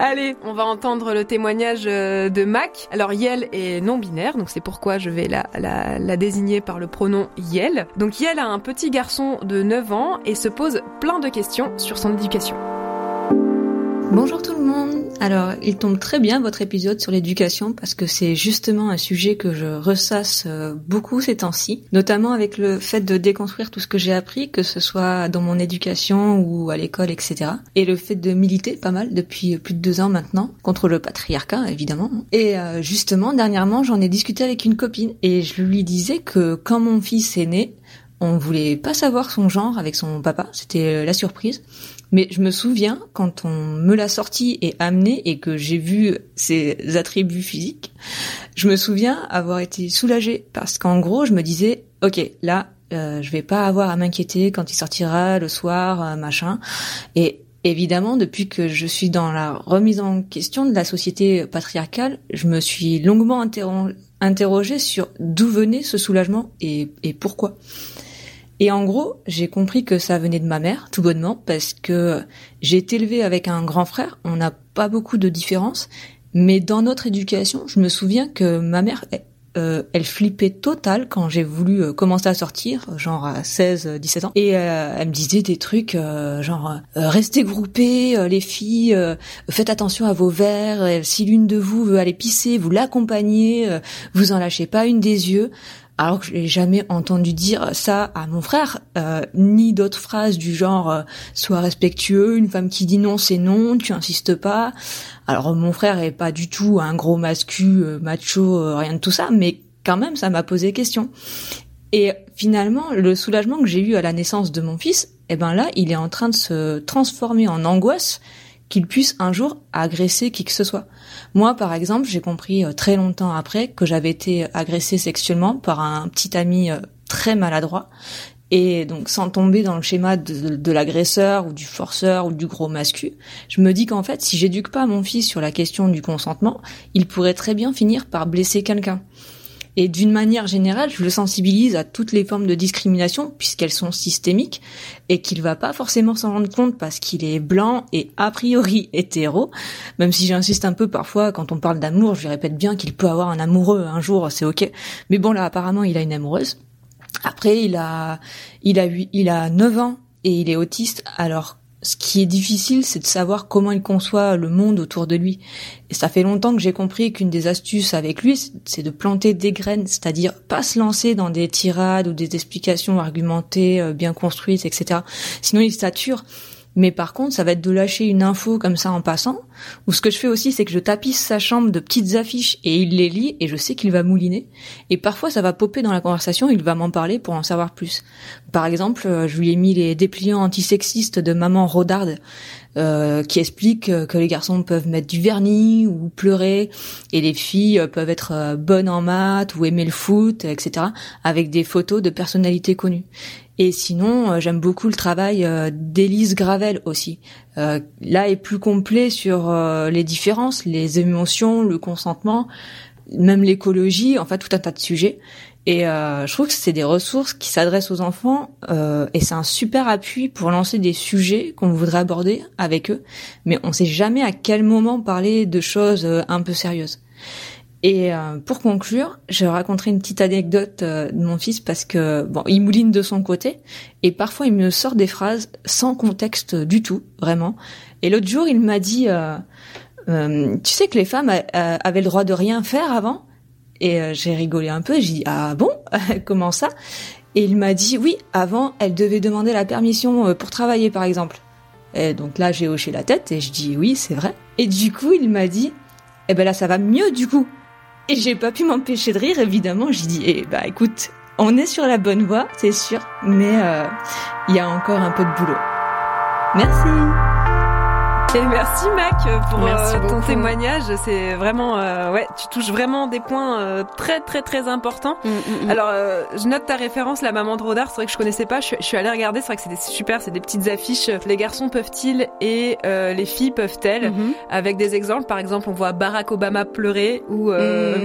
Allez, on va entendre le témoignage euh, de Mac. Alors Yel est non binaire, donc c'est pourquoi je vais la, la, la désigner par le pronom Yel. Donc Yel a un petit garçon de 9 ans et se pose plein de questions sur son éducation. Bonjour tout le monde. Alors, il tombe très bien votre épisode sur l'éducation parce que c'est justement un sujet que je ressasse euh, beaucoup ces temps-ci, notamment avec le fait de déconstruire tout ce que j'ai appris, que ce soit dans mon éducation ou à l'école, etc. Et le fait de militer pas mal depuis plus de deux ans maintenant contre le patriarcat, évidemment. Et euh, justement, dernièrement, j'en ai discuté avec une copine et je lui disais que quand mon fils est né, on voulait pas savoir son genre avec son papa, c'était euh, la surprise. Mais je me souviens quand on me l'a sorti et amené et que j'ai vu ses attributs physiques, je me souviens avoir été soulagée parce qu'en gros, je me disais, ok, là, euh, je vais pas avoir à m'inquiéter quand il sortira le soir, euh, machin. Et évidemment, depuis que je suis dans la remise en question de la société patriarcale, je me suis longuement interro- interrogée sur d'où venait ce soulagement et pourquoi. Et en gros, j'ai compris que ça venait de ma mère, tout bonnement, parce que j'ai été élevée avec un grand frère, on n'a pas beaucoup de différences, mais dans notre éducation, je me souviens que ma mère, elle, euh, flippait total quand j'ai voulu euh, commencer à sortir, genre à 16, euh, 17 ans, et euh, elle me disait des trucs euh, genre euh, restez groupés, euh, les filles, euh, faites attention à vos verres, euh, si l'une de vous veut aller pisser, vous l'accompagnez, euh, vous en lâchez pas une des yeux. Alors que je n'ai jamais entendu dire ça à mon frère, euh, ni d'autres phrases du genre euh, sois respectueux, une femme qui dit non c'est non, tu insistes pas. Alors mon frère est pas du tout un gros mascu, euh, macho, euh, rien de tout ça, mais quand même ça m'a posé question. Et finalement, le soulagement que j'ai eu à la naissance de mon fils, eh ben là, il est en train de se transformer en angoisse qu'il puisse un jour agresser qui que ce soit. Moi, par exemple, j'ai compris euh, très longtemps après que j'avais été agressée sexuellement par un petit ami euh, très maladroit. Et donc, sans tomber dans le schéma de, de l'agresseur ou du forceur ou du gros mascu, je me dis qu'en fait, si j'éduque pas mon fils sur la question du consentement, il pourrait très bien finir par blesser quelqu'un. Et d'une manière générale, je le sensibilise à toutes les formes de discrimination puisqu'elles sont systémiques et qu'il va pas forcément s'en rendre compte parce qu'il est blanc et a priori hétéro. Même si j'insiste un peu parfois quand on parle d'amour, je lui répète bien qu'il peut avoir un amoureux un jour, c'est ok. Mais bon là, apparemment, il a une amoureuse. Après, il a, il a, il a 9 ans et il est autiste. Alors ce qui est difficile, c'est de savoir comment il conçoit le monde autour de lui. Et ça fait longtemps que j'ai compris qu'une des astuces avec lui, c'est de planter des graines, c'est-à-dire pas se lancer dans des tirades ou des explications argumentées, euh, bien construites, etc. Sinon, il sature. Mais par contre, ça va être de lâcher une info comme ça en passant. Ou ce que je fais aussi, c'est que je tapisse sa chambre de petites affiches et il les lit et je sais qu'il va mouliner. Et parfois, ça va popper dans la conversation, il va m'en parler pour en savoir plus. Par exemple, euh, je lui ai mis les dépliants antisexistes de maman Rodarde. Euh, qui explique que les garçons peuvent mettre du vernis ou pleurer et les filles peuvent être euh, bonnes en maths ou aimer le foot, etc. avec des photos de personnalités connues. Et sinon, euh, j'aime beaucoup le travail d'Élise Gravel aussi. là est plus complet sur les différences, les émotions, le consentement, même l'écologie, en fait tout un tas de sujets. Et euh, je trouve que c'est des ressources qui s'adressent aux enfants euh, et c'est un super appui pour lancer des sujets qu'on voudrait aborder avec eux, mais on sait jamais à quel moment parler de choses euh, un peu sérieuses. Et euh, pour conclure, je raconterai une petite anecdote euh, de mon fils parce que bon, il mouline de son côté et parfois il me sort des phrases sans contexte du tout, vraiment. Et l'autre jour, il m'a dit, tu sais que les femmes avaient le droit de rien faire avant? Et euh, j'ai rigolé un peu, j'ai dit ah bon? Comment ça? Et il m'a dit oui, avant elle devait demander la permission euh, pour travailler par exemple. Et donc là j'ai hoché la tête et je dis oui c'est vrai. Et du coup il m'a dit eh ben là ça va mieux du coup. Et j'ai pas pu m'empêcher de rire évidemment. J'ai dit eh bah écoute on est sur la bonne voie c'est sûr, mais euh, il y a encore un peu de boulot. Merci. Et merci Mac pour euh, ton témoignage. C'est vraiment, euh, ouais, tu touches vraiment des points euh, très très très importants. Mm, mm, mm. Alors, je note ta référence, la maman de Rodard. C'est vrai que je connaissais pas. Je, suis allée regarder. C'est vrai que c'était super. C'est des petites affiches. Les garçons peuvent-ils et les filles peuvent-elles mm-hmm. Avec des exemples? Par exemple, on voit Barack Obama pleurer ou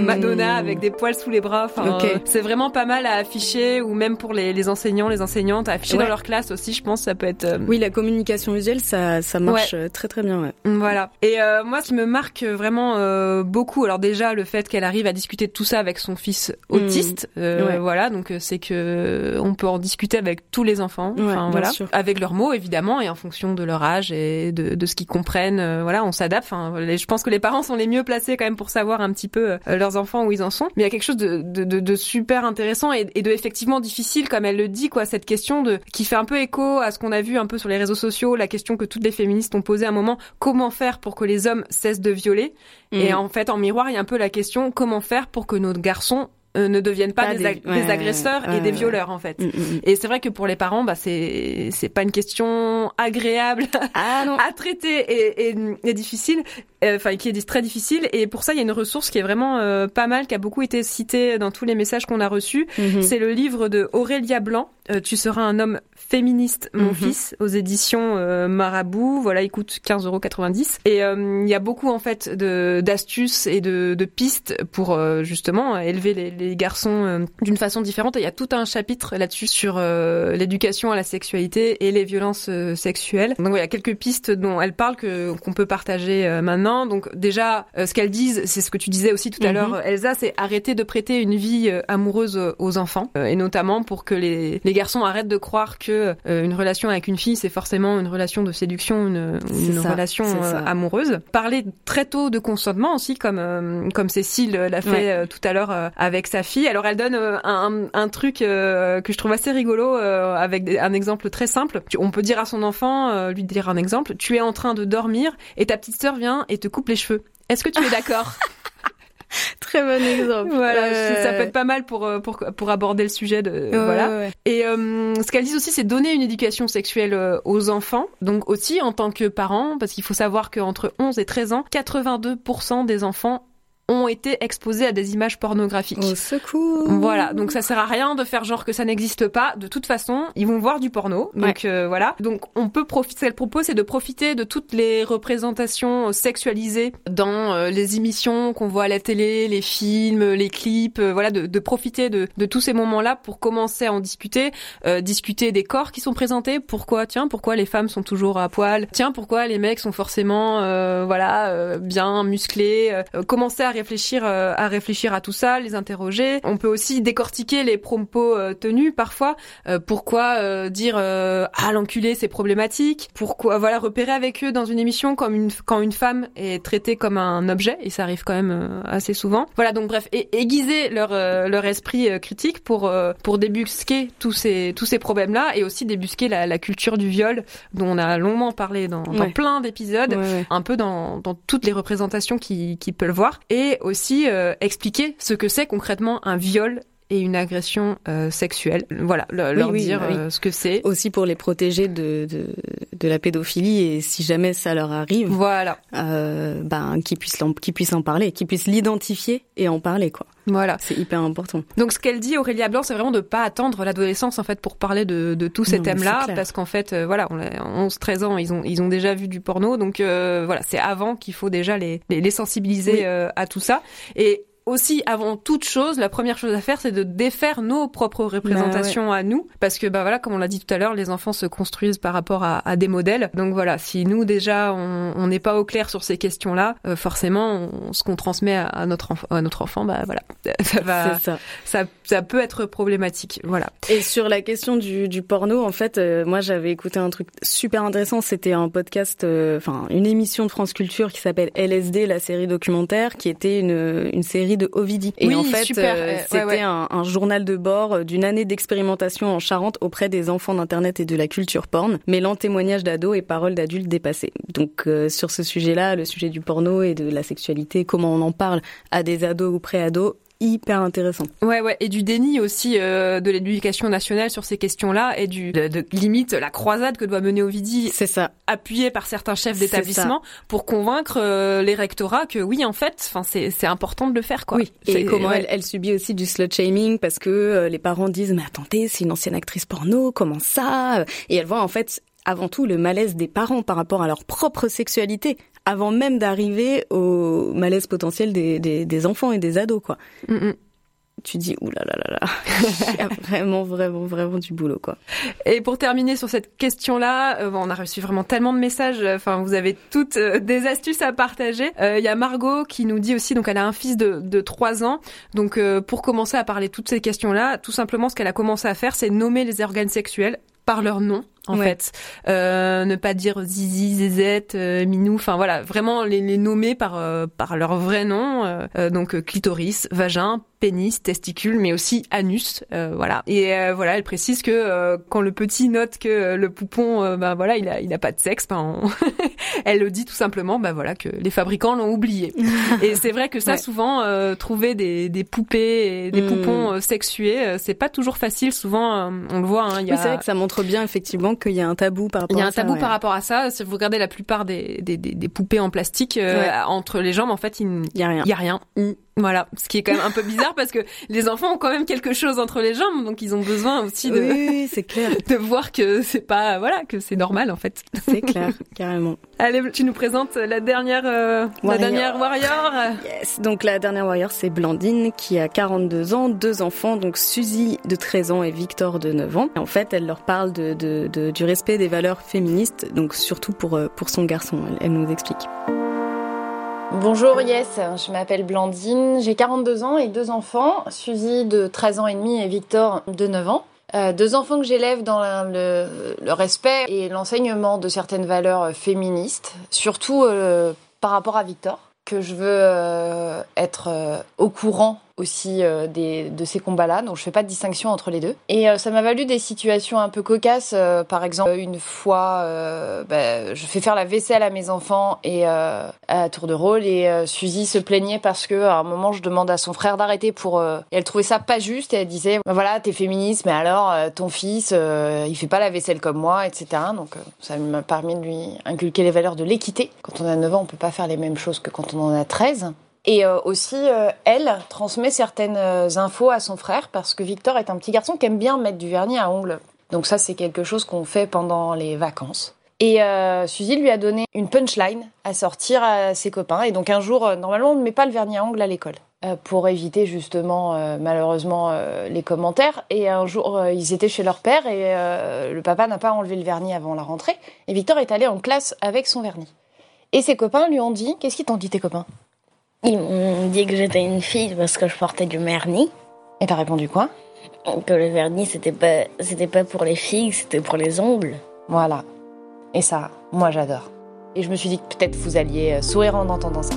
Madonna avec des poils sous les bras. Enfin, c'est vraiment pas mal à afficher ou même pour les, les enseignants, les enseignantes à afficher dans leur classe aussi. Je pense ça peut être. Oui, la communication visuelle, ça ça marche très très bien, ouais. Voilà. Et euh, moi, ce qui me marque vraiment euh, beaucoup, alors déjà le fait qu'elle arrive à discuter de tout ça avec son fils mm. autiste, euh, voilà, donc c'est que on peut en discuter avec tous les enfants, enfin voilà, avec leurs mots évidemment et en fonction de leur âge et de, de ce qu'ils comprennent, voilà, on s'adapte. Enfin, je pense que les parents sont les mieux placés quand même pour savoir un petit peu leurs enfants où ils en sont. Mais il y a quelque chose de, de, de, de super intéressant et, et, de effectivement difficile, comme elle le dit, quoi, cette question de qui fait un peu écho à ce qu'on a vu un peu sur les réseaux sociaux, la question que toutes les féministes ont posée à un moment comment faire pour que les hommes cessent de violer. Et mm. en fait, en miroir, il y a un peu la question comment faire pour que nos garçons euh, ne deviennent pas, des, agresseurs et des violeurs en fait. Mm, mm, et c'est vrai que pour les parents, bah c'est c'est pas une question agréable ah, à traiter et, et, et difficile, enfin qui est très difficile. Et pour ça, il y a une ressource qui est vraiment euh, pas mal, qui a beaucoup été citée dans tous les messages qu'on a reçus. C'est le livre de Aurélia Blanc. tu seras un homme féministe, mon mhm. fils, aux éditions euh, Marabout. Voilà, il coûte 15,90 Et euh, il y a beaucoup en fait de d'astuces et de, de, pistes pour euh, justement élever les, les garçons d'une façon différente. Et il y a tout un chapitre là-dessus sur l'éducation à la sexualité et les violences sexuelles. Donc il y a quelques pistes dont elle parle que qu'on peut partager maintenant Donc déjà, euh, ce qu'elles disent, c'est ce que tu disais aussi tout à Mhm. l'heure, Elsa, c'est arrêter de prêter une vie euh, amoureuse euh, aux enfants, euh, et notamment pour que les, les garçons arrêtent de croire que euh, une relation avec une fille, c'est forcément une relation de séduction, une, C'est une ça, relation euh, amoureuse. Parler très tôt de consentement aussi, comme euh, comme Cécile l'a fait Ouais. euh, tout à l'heure euh, avec sa fille. Alors elle donne euh, un, un truc euh, que je trouve assez rigolo euh, avec un exemple très simple. On peut dire à son enfant, euh, lui dire un exemple, tu es en train de dormir et ta petite sœur vient et te coupe les cheveux. Est-ce que tu es d'accord? Très bon exemple. Voilà, je- ça peut être pas mal pour euh, pour pour aborder le sujet de ouais, voilà. ouais, ouais. Et euh, ce qu'elles disent aussi, c'est donner une éducation sexuelle euh, aux enfants. Donc aussi en tant que parents, parce qu'il faut savoir qu'entre 11 et 13 ans, 82% des enfants ont été exposés à des images pornographiques. Au secours. Voilà, donc ça sert à rien de faire genre que ça n'existe pas. De toute façon, ils vont voir du porno. Donc euh, voilà. Donc on peut profiter. Ce qu'elle propose, c'est de profiter de toutes les représentations euh, sexualisées dans euh, les émissions qu'on voit à la télé, les films, les clips. euh, voilà, de, de profiter de, de tous ces moments-là pour commencer à en discuter, euh, discuter des corps qui sont présentés. Pourquoi, tiens, pourquoi les femmes sont toujours à poil? Tiens, pourquoi les mecs sont forcément, euh, voilà, euh, bien musclés Commencer à réfléchir, euh, à réfléchir à tout ça, les interroger. On peut aussi décortiquer les propos euh, tenus parfois. Euh, pourquoi dire ah l'enculé c'est problématique Pourquoi voilà repérer avec eux dans une émission comme une quand une femme est traitée comme un objet et ça arrive quand même assez souvent. Voilà donc bref et aiguiser leur leur esprit critique pour pour débusquer tous ces tous ces problèmes là et aussi débusquer la, la culture du viol dont on a longuement parlé dans, dans Ouais. plein d'épisodes Ouais, ouais. un peu dans, dans toutes les représentations qui, qui peuvent le voir, et aussi euh, expliquer ce que c'est concrètement un viol et une agression euh, sexuelle. Voilà, le- leur oui, dire oui. euh, ce que c'est. Aussi pour les protéger de, de, de la pédophilie et si jamais ça leur arrive, Voilà, euh, ben qu'ils puissent, l'en- qu'ils puissent en parler, qu'ils puissent l'identifier et en parler quoi. voilà. C'est hyper important. Donc ce qu'elle dit Aurélia Blanc, c'est vraiment de pas attendre l'adolescence en fait pour parler de, de tous ces Non, thèmes-là, parce qu'en fait, euh, voilà, on a 11-13 ans, ils ont ils ont déjà vu du porno, donc euh, voilà, c'est avant qu'il faut déjà les les, les sensibiliser euh, à tout ça et aussi, avant toute chose, la première chose à faire, c'est de défaire nos propres représentations à nous, parce que bah voilà, comme on l'a dit tout à l'heure, les enfants se construisent par rapport à, à des modèles. Donc voilà, si nous déjà on n'est pas au clair sur ces questions-là, euh, forcément, on- ce qu'on transmet à, à notre enfant, à notre enfant, bah voilà, ça va, ça. ça, ça peut être problématique. Voilà. Et sur la question du, du porno, en fait, euh, moi j'avais écouté un truc super intéressant. C'était un podcast, euh, enfin une émission de France Culture qui s'appelle LSD, la série documentaire, qui était une, une série de Ovidie. Et Oui, en fait, euh, ouais, c'était ouais. Un, un journal de bord euh, d'une année d'expérimentation en Charente auprès des enfants d'internet et de la culture porn, mêlant témoignages d'ados et paroles d'adultes dépassés. Donc euh, sur ce sujet-là, le sujet du porno et de la sexualité, comment on en parle à des ados ou pré-ados, hyper intéressant. Ouais, ouais, et du déni aussi euh, de l'éducation nationale sur ces questions-là et du de, de- limite la croisade que doit mener Ovidie, C'est ça. appuyée par certains chefs d'établissement pour convaincre euh, les rectorats que oui, en fait, enfin c'est c'est important de le faire quoi. Oui, et comment ouais. elle, elle subit aussi du slut shaming parce que euh, les parents disent mais attendez, c'est une ancienne actrice porno, comment ça? Et elle voit en fait avant tout le malaise des parents par rapport à leur propre sexualité avant même d'arriver au malaise potentiel des, des, des enfants et des ados quoi. Mm, mm. Tu dis ouh là là là là, il y a vraiment vraiment vraiment du boulot quoi. Et pour terminer sur cette question-là, euh, bon, on a reçu vraiment tellement de messages. euh, Enfin, vous avez toutes euh, des astuces à partager. Euh, Il y a Margot qui nous dit aussi, donc elle a un fils de, de 3 ans. Donc euh, pour commencer à parler de toutes ces questions-là, tout simplement ce qu'elle a commencé à faire, c'est nommer les organes sexuels par leur nom en Ouais. fait euh, ne pas dire zizi zézette euh, minou enfin voilà vraiment les, les nommer par euh, par leur vrai nom euh, euh, donc clitoris vagin pénis testicule mais aussi anus euh, voilà et euh, voilà elle précise que euh, quand le petit note que le poupon ben voilà il a il a pas de sexe ben on- elle le dit tout simplement ben voilà que les fabricants l'ont oublié et c'est vrai que ça Ouais. souvent euh, trouver des des poupées et des Mm. poupons sexués euh, c'est pas toujours facile souvent on le voit hein, y a Oui, c'est vrai que ça montre bien effectivement qu'il y a un tabou par rapport il y a à un ça, tabou ouais. par rapport à ça. Si vous regardez la plupart des, des, des, des poupées en plastique euh, Ouais. entre les jambes, en fait, il Il y a rien. n'y a rien. Voilà, ce qui est quand même un peu bizarre parce que les enfants ont quand même quelque chose entre les jambes, donc ils ont besoin aussi de, Oui, oui, c'est clair, de voir que c'est pas voilà que c'est normal en fait. c'est clair, carrément. Allez, tu nous présentes la dernière euh, la Warrior. dernière warrior. Yes. Donc la dernière warrior, c'est Blandine qui a 42 ans, deux enfants, donc Suzy de 13 ans et Victor de 9 ans. Et en fait, elle leur parle de, de- de- du respect des valeurs féministes, donc surtout pour, euh, pour son garçon. Elle, elle nous explique. Bonjour Yes, je m'appelle Blandine, j'ai 42 ans et deux enfants, Suzy de 13 ans et demi et Victor de 9 ans. Euh, deux enfants que j'élève dans le, respect et l'enseignement de certaines valeurs féministes, surtout euh, par rapport à Victor, que je veux euh, être au courant aussi euh, des, de ces combats-là, donc je fais pas de distinction entre les deux. Et euh, ça m'a valu des situations un peu cocasses. Euh, par exemple, une fois, bah, je fais faire la vaisselle à mes enfants et à tour de rôle, et Suzy se plaignait parce que à un moment, je demande à son frère d'arrêter pour. et elle trouvait ça pas juste et elle disait, bah, voilà, t'es féministe, mais alors ton fils, il fait pas la vaisselle comme moi, etc. Donc ça m'a permis de lui inculquer les valeurs de l'équité. Quand on a 9 ans, on peut pas faire les mêmes choses que quand on en a 13. Et euh, aussi, euh, elle transmet certaines euh, infos à son frère parce que Victor est un petit garçon qui aime bien mettre du vernis à ongles. Donc ça, c'est quelque chose qu'on fait pendant les vacances. Et euh, Suzy lui a donné une punchline à sortir à ses copains. Et donc un jour, normalement, on ne met pas le vernis à ongles à l'école pour éviter justement malheureusement les commentaires. Et un jour, ils étaient chez leur père et le papa n'a pas enlevé le vernis avant la rentrée. Et Victor est allé en classe avec son vernis. Et ses copains lui ont dit, qu'est-ce qu'ils t'ont dit tes copains? Ils m'ont dit que j'étais une fille parce que je portais du vernis. Et t'as répondu quoi? Que le vernis c'était pas c'était pas pour les filles, c'était pour les ongles. Voilà. Et ça, moi j'adore. Et je me suis dit que peut-être vous alliez euh, sourire en entendant ça.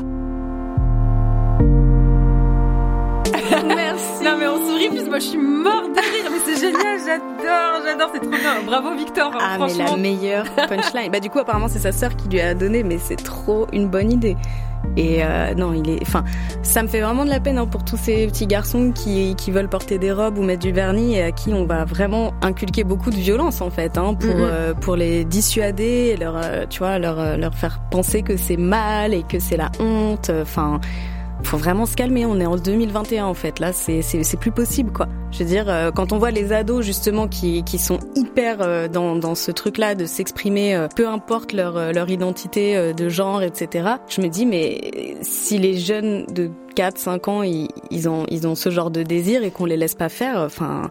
Merci. Non mais on sourit plus moi je suis morte de rire mais c'est génial, j'adore, j'adore, c'est trop bien. Bravo Victor. Ah mais la meilleure punchline. bah du coup apparemment c'est sa sœur qui lui a donné mais c'est trop une bonne idée. Et euh, non, il est. Enfin, ça me fait vraiment de la peine hein, pour tous ces petits garçons qui, qui veulent porter des robes ou mettre du vernis et à qui on va vraiment inculquer beaucoup de violence en fait, hein, pour euh, pour les dissuader, leur euh, tu vois, leur euh, leur faire penser que c'est mal et que c'est la honte. Enfin faut vraiment se calmer. On est en 2021 en fait. Là, c'est c'est plus possible quoi. Je veux dire, euh, quand on voit les ados justement qui qui sont hyper euh, dans dans ce truc-là de s'exprimer, euh, peu importe leur leur identité de genre, etc. Je me dis mais si les jeunes de 4, 5 ans ils, ils ont ils ont ce genre de désir et qu'on les laisse pas faire, enfin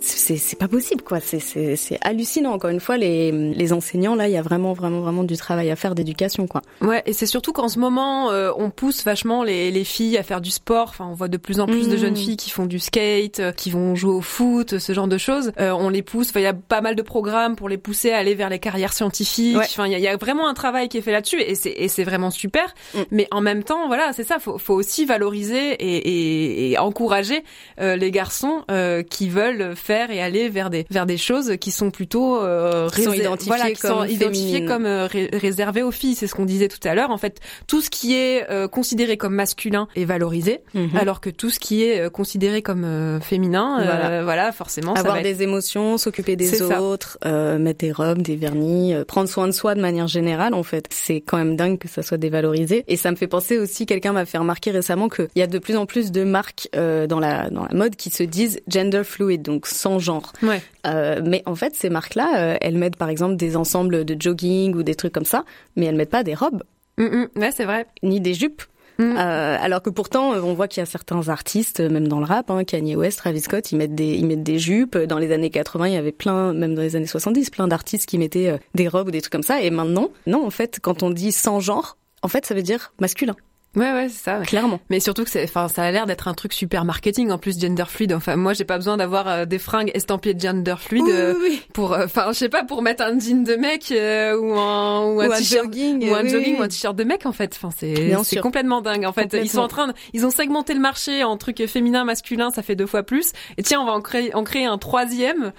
c'est pas possible quoi. C'est hallucinant. Encore une fois les les enseignants là il y a vraiment vraiment vraiment du travail à faire d'éducation quoi. Ouais et c'est surtout qu'en ce moment euh, on pousse vachement les les filles à faire du sport. Enfin on voit de plus en plus de mmh. jeunes filles qui font du skate euh, qui vont jouer au foot ce genre de choses. Euh, on les pousse. Enfin il y a pas mal de programmes pour les pousser à aller vers les carrières scientifiques. Enfin il y a, y a, vraiment un travail qui est fait là-dessus et c'est et c'est vraiment super. Mmh. mais en même temps voilà c'est ça. Faut faut aussi valoriser et et, et encourager les garçons qui veulent faire et aller vers des vers des choses qui sont plutôt euh, qui sont identifiées voilà, qui comme, sont identifiées comme euh, réservées aux filles. C'est ce qu'on disait tout à l'heure. En fait, tout ce qui est euh, considéré comme masculin est valorisé, mhm. alors que tout ce qui est euh, considéré comme euh, féminin, voilà. voilà. forcément, avoir ça va des émotions, s'occuper des autres, mettre des robes, des vernis, prendre soin de soi de manière générale. En fait, c'est quand même dingue que ça soit dévalorisé. Et ça me fait penser aussi, quelqu'un m'a fait remarquer récemment qu'il y a de plus en plus de marques dans la dans la mode qui se disent gender fluid, donc sans genre. Ouais. Euh, mais en fait, ces marques-là, euh, elles mettent par exemple des ensembles de jogging ou des trucs comme ça, mais elles mettent pas des robes. Mm -mm. Ouais, c'est vrai. Ni des jupes. Mm. Euh, alors que pourtant, on voit qu'il y a certains artistes, même dans le rap, hein, Kanye West, Travis Scott, ils mettent des, ils mettent des jupes. Dans les années 80, il y avait plein, même dans les années 70, plein d'artistes qui mettaient des robes ou des trucs comme ça. Et maintenant, non, en fait, quand on dit sans genre, en fait, ça veut dire masculin. Ouais, ouais, c'est ça. Clairement. Mais surtout que c'est, enfin, ça a l'air d'être un truc super marketing. En plus, gender fluid. Enfin, moi, j'ai pas besoin d'avoir euh, des fringues estampillées de gender fluid oui, oui, pour, euh, enfin, je sais pas, pour mettre un jean de mec euh, ou un ou un, un jogging ou un jogging ou un t-shirt de mec. En fait, enfin, c'est c'est complètement dingue. En fait, ils sont en train, de, ils ont segmenté le marché en trucs féminin, masculin. Ça fait deux fois plus. Et tiens, on va en créer, en créer un troisième.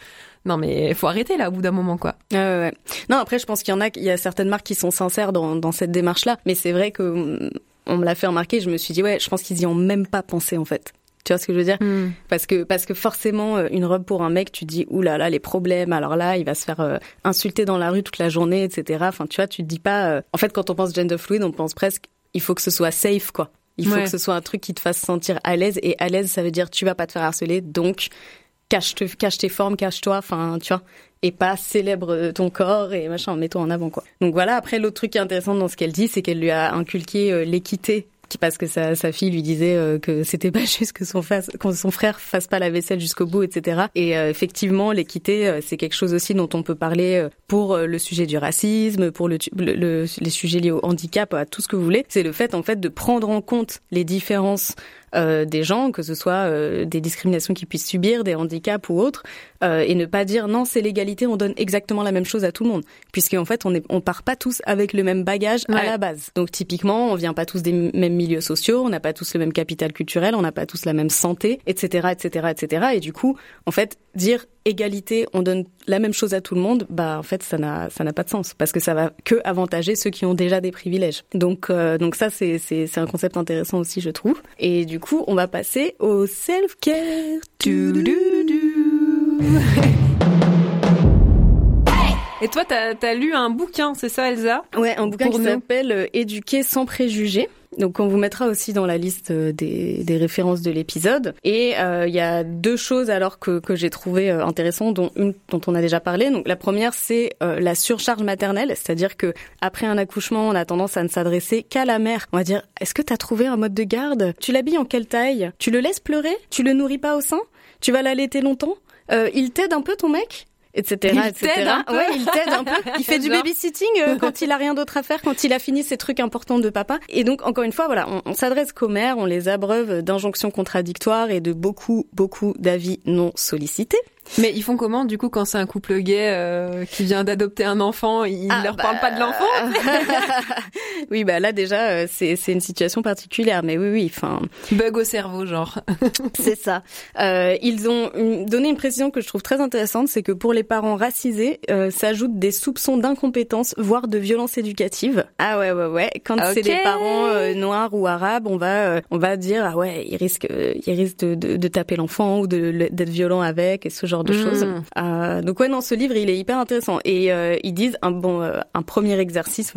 Non mais faut arrêter là au bout d'un moment quoi. Euh, ouais. Non après je pense qu'il y en a il y a certaines marques qui sont sincères dans, dans cette démarche là mais c'est vrai que on me l'a fait remarquer, je me suis dit ouais, je pense qu'ils y ont même pas pensé en fait. Tu vois ce que je veux dire? Mm. Parce que parce que forcément euh, une robe pour un mec, tu dis ouh là là les problèmes. Alors là, il va se faire euh, insulter dans la rue toute la journée, etc. Enfin, tu vois, tu te dis pas. Euh... En fait, quand on pense gender fluid, on pense presque il faut que ce soit safe quoi. Il faut ouais. que ce soit un truc qui te fasse sentir à l'aise et à l'aise, ça veut dire tu vas pas te faire harceler, donc cache, te, cache tes formes, cache-toi. Enfin, tu vois et pas célèbre ton corps et machin, mets-toi en avant quoi. Donc voilà. Après, l'autre truc intéressant dans ce qu'elle dit, c'est qu'elle lui a inculqué euh, l'équité parce que sa, fille lui disait euh, que c'était pas juste que son, fasse, que frère fasse pas la vaisselle jusqu'au bout, etc. Et euh, effectivement, l'équité, euh, c'est quelque chose aussi dont on peut parler pour le sujet du racisme, pour le, le, les sujets liés au handicap, à tout ce que vous voulez. C'est le fait en fait de prendre en compte les différences euh, des gens, que ce soit euh, des discriminations qu'ils puissent subir, des handicaps ou autres, euh, et ne pas dire non, c'est l'égalité, on donne exactement la même chose à tout le monde, puisqu'en fait on est, on part pas tous avec le même bagage à la base. Donc typiquement, on vient pas tous des mêmes milieux sociaux, on n'a pas tous le même capital culturel, on n'a pas tous la même santé, etc., etc., etc. Et du coup, en fait, dire égalité, on donne la même chose à tout le monde, bah en fait ça n'a ça n'a pas de sens parce que ça va que avantager ceux qui ont déjà des privilèges. Donc donc ça c'est c'est c'est un concept intéressant aussi je trouve. Et du coup, on va passer au self-care. Et toi, t'as as lu un bouquin, c'est ça, Elsa? Ouais, un bouquin qui s'appelle euh, Éduquer sans préjugés. Donc on vous mettra aussi dans la liste euh, des, des références de l'épisode. Et euh, il y a deux choses alors que, que j'ai trouvé intéressantes, dont une dont on a déjà parlé. Donc la première c'est la surcharge maternelle, c'est-à-dire que après un accouchement, on a tendance à ne s'adresser qu'à la mère. On va dire est-ce que tu as trouvé un mode de garde? Tu l'habilles en quelle taille? Tu le laisses pleurer? Tu le nourris pas au sein? Tu vas l'allaiter longtemps? Il t'aide un peu ton mec? Etc. Il t'aide un peu. Ouais, il t'aide un peu. Il fait du babysitting euh, quand il a rien d'autre à faire, quand il a fini ses trucs importants de papa. Et donc, encore une fois, voilà, on, on s'adresse qu'aux mères, on les abreuve d'injonctions contradictoires et de beaucoup, beaucoup d'avis non sollicités. Mais ils font comment du coup quand c'est un couple gay euh, qui vient d'adopter un enfant, ils Ah, leur bah, parlent pas de l'enfant oui, bah là déjà, euh, c'est c'est une situation particulière, mais oui, oui, enfin, Bug au cerveau, genre. c'est ça. Euh, ils ont donné une précision que je trouve très intéressante, c'est que pour les parents racisés, euh, s'ajoutent des soupçons d'incompétence, voire de violence éducative. Ah ouais, ouais, ouais. Quand c'est des parents euh, noirs ou arabes, on va, euh, on va dire ah ouais, ils risquent, ils risquent de, de, de taper l'enfant ou de d'être violent avec et ce genre de choses. Euh, donc ouais, non, ce livre, il est hyper intéressant. Et euh, ils disent un bon, euh, un premier exercice.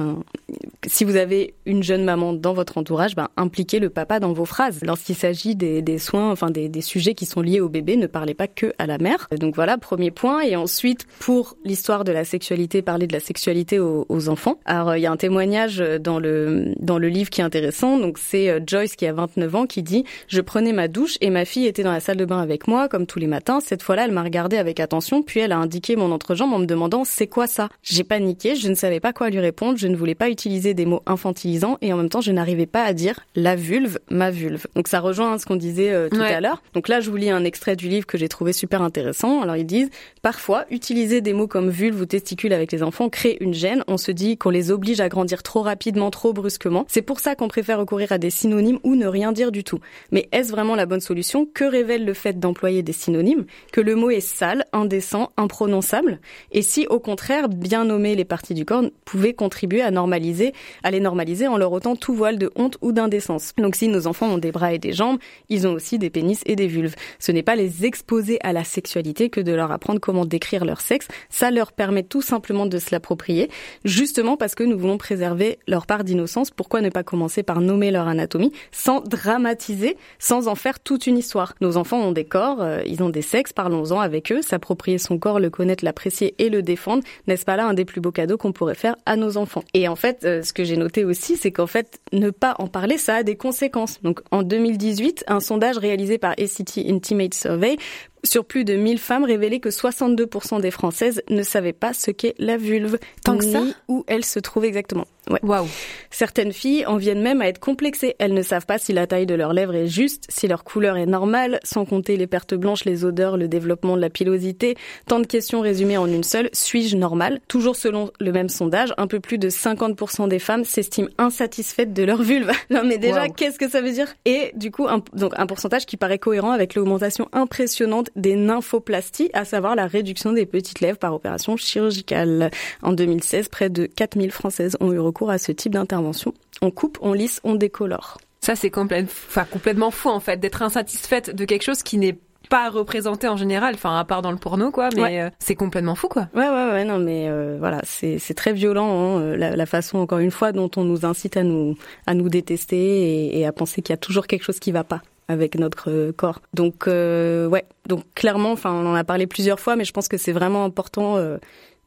si vous avez une jeune maman dans votre entourage, ben, impliquez le papa dans vos phrases. Lorsqu'il s'agit des, des soins, enfin des, des sujets qui sont liés au bébé, ne parlez pas que à la mère. Donc voilà, premier point. Et ensuite, pour l'histoire de la sexualité, parler de la sexualité aux, aux enfants. Alors il y a un témoignage dans le dans le livre qui est intéressant. Donc c'est Joyce qui a 29 ans qui dit je prenais ma douche et ma fille était dans la salle de bain avec moi comme tous les matins. Cette fois-là, elle m'a regardé avec attention, puis elle a indiqué mon entrejambe en me demandant c'est quoi ça. J'ai paniqué, je ne savais pas quoi lui répondre, je ne voulais pas utiliser des mots infantilisants et en même temps je n'arrivais pas à dire la vulve, ma vulve. Donc ça rejoint ce qu'on disait euh, tout Ouais. à l'heure. Donc là je vous lis un extrait du livre que j'ai trouvé super intéressant. Alors ils disent parfois utiliser des mots comme vulve ou testicule avec les enfants crée une gêne. On se dit qu'on les oblige à grandir trop rapidement, trop brusquement. C'est pour ça qu'on préfère recourir à des synonymes ou ne rien dire du tout. Mais est-ce vraiment la bonne solution? Que révèle le fait d'employer des synonymes? Que le mot est sale, indécent, imprononçable Et si au contraire, bien nommer les parties du corps pouvait contribuer à normaliser, à les normaliser en leur ôtant tout voile de honte ou d'indécence. Donc si nos enfants ont des bras et des jambes, ils ont aussi des pénis et des vulves. Ce n'est pas les exposer à la sexualité que de leur apprendre comment décrire leur sexe. Ça leur permet tout simplement de se l'approprier, justement parce que nous voulons préserver leur part d'innocence. Pourquoi ne pas commencer par nommer leur anatomie sans dramatiser, sans en faire toute une histoire? Nos enfants ont des corps, euh, ils ont des sexes, parlons-en avec eux. S'approprier son corps, le connaître, l'apprécier et le défendre, n'est-ce pas là un des plus beaux cadeaux qu'on pourrait faire à nos enfants? Et en fait, euh, ce que j'ai noté aussi, c'est qu'en fait, ne pas en parler, ça a des conséquences. Donc en 2018, un sondage réalisé par ACT Intimate Survey sur plus de 1000 femmes révélait que 62% des Françaises ne savaient pas ce qu'est la vulve, Tant que ni ça où elle se trouve exactement. Ouais. Waouh. Certaines filles en viennent même à être complexées. Elles ne savent pas si la taille de leurs lèvres est juste, si leur couleur est normale, sans compter les pertes blanches, les odeurs, le développement de la pilosité. Tant de questions résumées en une seule. Suis-je normale? Toujours selon le même sondage, un peu plus de 50% des femmes s'estiment insatisfaites de leur vulve. Non mais déjà, Wow. qu'est-ce que ça veut dire? Et du coup, un, donc un pourcentage qui paraît cohérent avec l'augmentation impressionnante des nymphoplasties, à savoir la réduction des petites lèvres par opération chirurgicale. En 2016, près de 4000 Françaises ont eu recours à ce type d'intervention. On coupe, on lisse, on décolore. Ça c'est complète, enfin complètement fou en fait d'être insatisfaite de quelque chose qui n'est pas représenté en général, enfin à part dans le porno quoi, mais Ouais. euh, c'est complètement fou quoi. Ouais, ouais, ouais, non, mais euh, voilà, c'est c'est très violent hein, euh, la, la façon encore une fois dont on nous incite à nous à nous détester et, et à penser qu'il y a toujours quelque chose qui va pas avec notre euh, corps. Donc euh, ouais, donc clairement, enfin on en a parlé plusieurs fois, mais je pense que c'est vraiment important euh,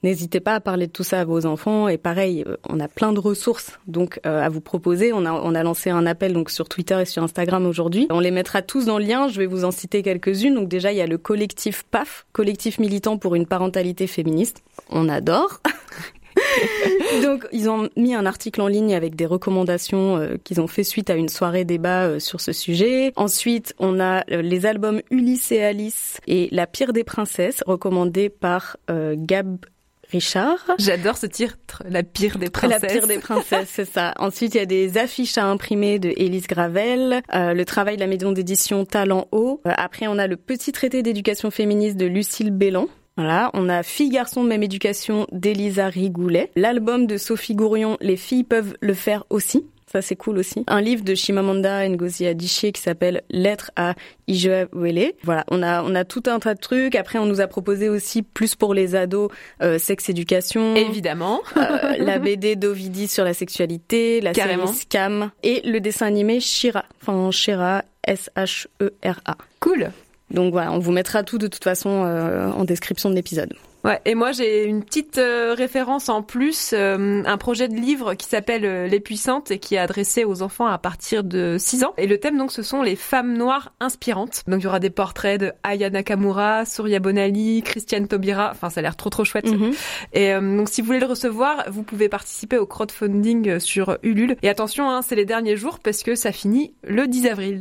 N'hésitez pas à parler de tout ça à vos enfants. Et pareil, on a plein de ressources donc à vous proposer. On a, on a lancé un appel donc sur Twitter et sur Instagram aujourd'hui. On les mettra tous dans le lien. Je vais vous en citer quelques-unes. Donc déjà, il y a le collectif PAF, collectif militant pour une parentalité féministe. On adore. Donc, ils ont mis un article en ligne avec des recommandations euh, qu'ils ont fait suite à une soirée débat euh, sur ce sujet. Ensuite, on a euh, les albums Ulysse et Alice et La pire des princesses, recommandés par Gab Richard. J'adore ce titre, La pire des princesses. La pire des princesses, c'est ça. Ensuite, il y a des affiches à imprimer de Élise Gravel, le travail de la maison d'édition Talent Haut. après, on a le petit traité d'éducation féministe de Lucille Bélan. Voilà, on a Filles garçons même éducation d'Elisa Rigoulet, l'album de Sophie Gourion Les filles peuvent le faire aussi. Ça c'est cool aussi. Un livre de Shimamanda Ngozi Adichie qui s'appelle Lettre à Wele. Voilà, on a on a tout un tas de trucs. Après, on nous a proposé aussi plus pour les ados euh, sexe éducation. Évidemment. euh, la BD d'Ovidie sur la sexualité, la Carrément. série Scam et le dessin animé Shira. Enfin Shira S H E R A. Cool. Donc voilà, on vous mettra tout de toute façon euh, en description de l'épisode. Ouais, et moi j'ai une petite euh, référence en plus, euh, un projet de livre qui s'appelle euh, Les Puissantes et qui est adressé aux enfants à partir de 6 ans. Et le thème donc ce sont les femmes noires inspirantes. Donc il y aura des portraits de Aya Nakamura, Surya Bonali, Christiane Taubira, enfin ça a l'air trop trop chouette. Mhm. Et donc si vous voulez le recevoir, vous pouvez participer au crowdfunding sur Ulule. Et attention, hein, c'est les derniers jours parce que ça finit le 10 avril.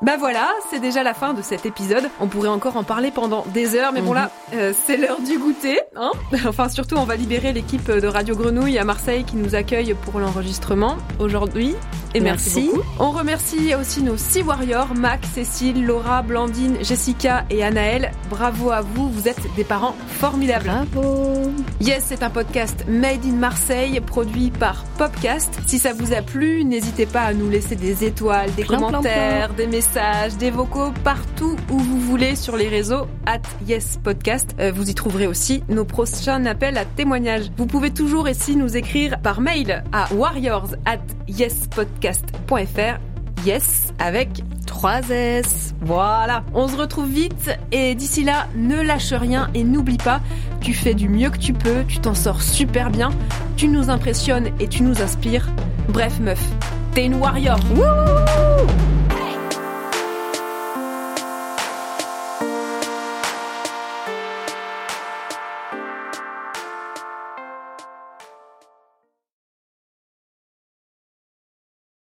Bah voilà, c'est déjà la fin de cet épisode. On pourrait encore en parler pendant des heures, mais bon là, c'est l'heure du goûter. Hein enfin, surtout, on va libérer l'équipe de Radio Grenouille à Marseille qui nous accueille pour l'enregistrement aujourd'hui. Et merci. Merci. beaucoup. On remercie aussi nos six warriors, Mac, Cécile, Laura, Blandine, Jessica et Anaël. Bravo à vous, vous êtes des parents formidables. Bravo. Yes, c'est un podcast Made in Marseille, produit par Popcast. Si ça vous a plu, n'hésitez pas à nous laisser des étoiles, des commentaires, des messages, des vocaux partout où vous voulez sur les réseaux at Yes Podcast. Euh, vous y trouverez aussi nos prochains appels à témoignages. Vous pouvez toujours aussi nous écrire par mail à warriors at yespodcast.fr. Yes avec 3 S. voilà, on se retrouve vite et d'ici là, ne lâche rien et n'oublie pas, tu fais du mieux que tu peux, tu t'en sors super bien, tu nous impressionnes et tu nous inspires. Bref meuf, t'es une warrior. Wouh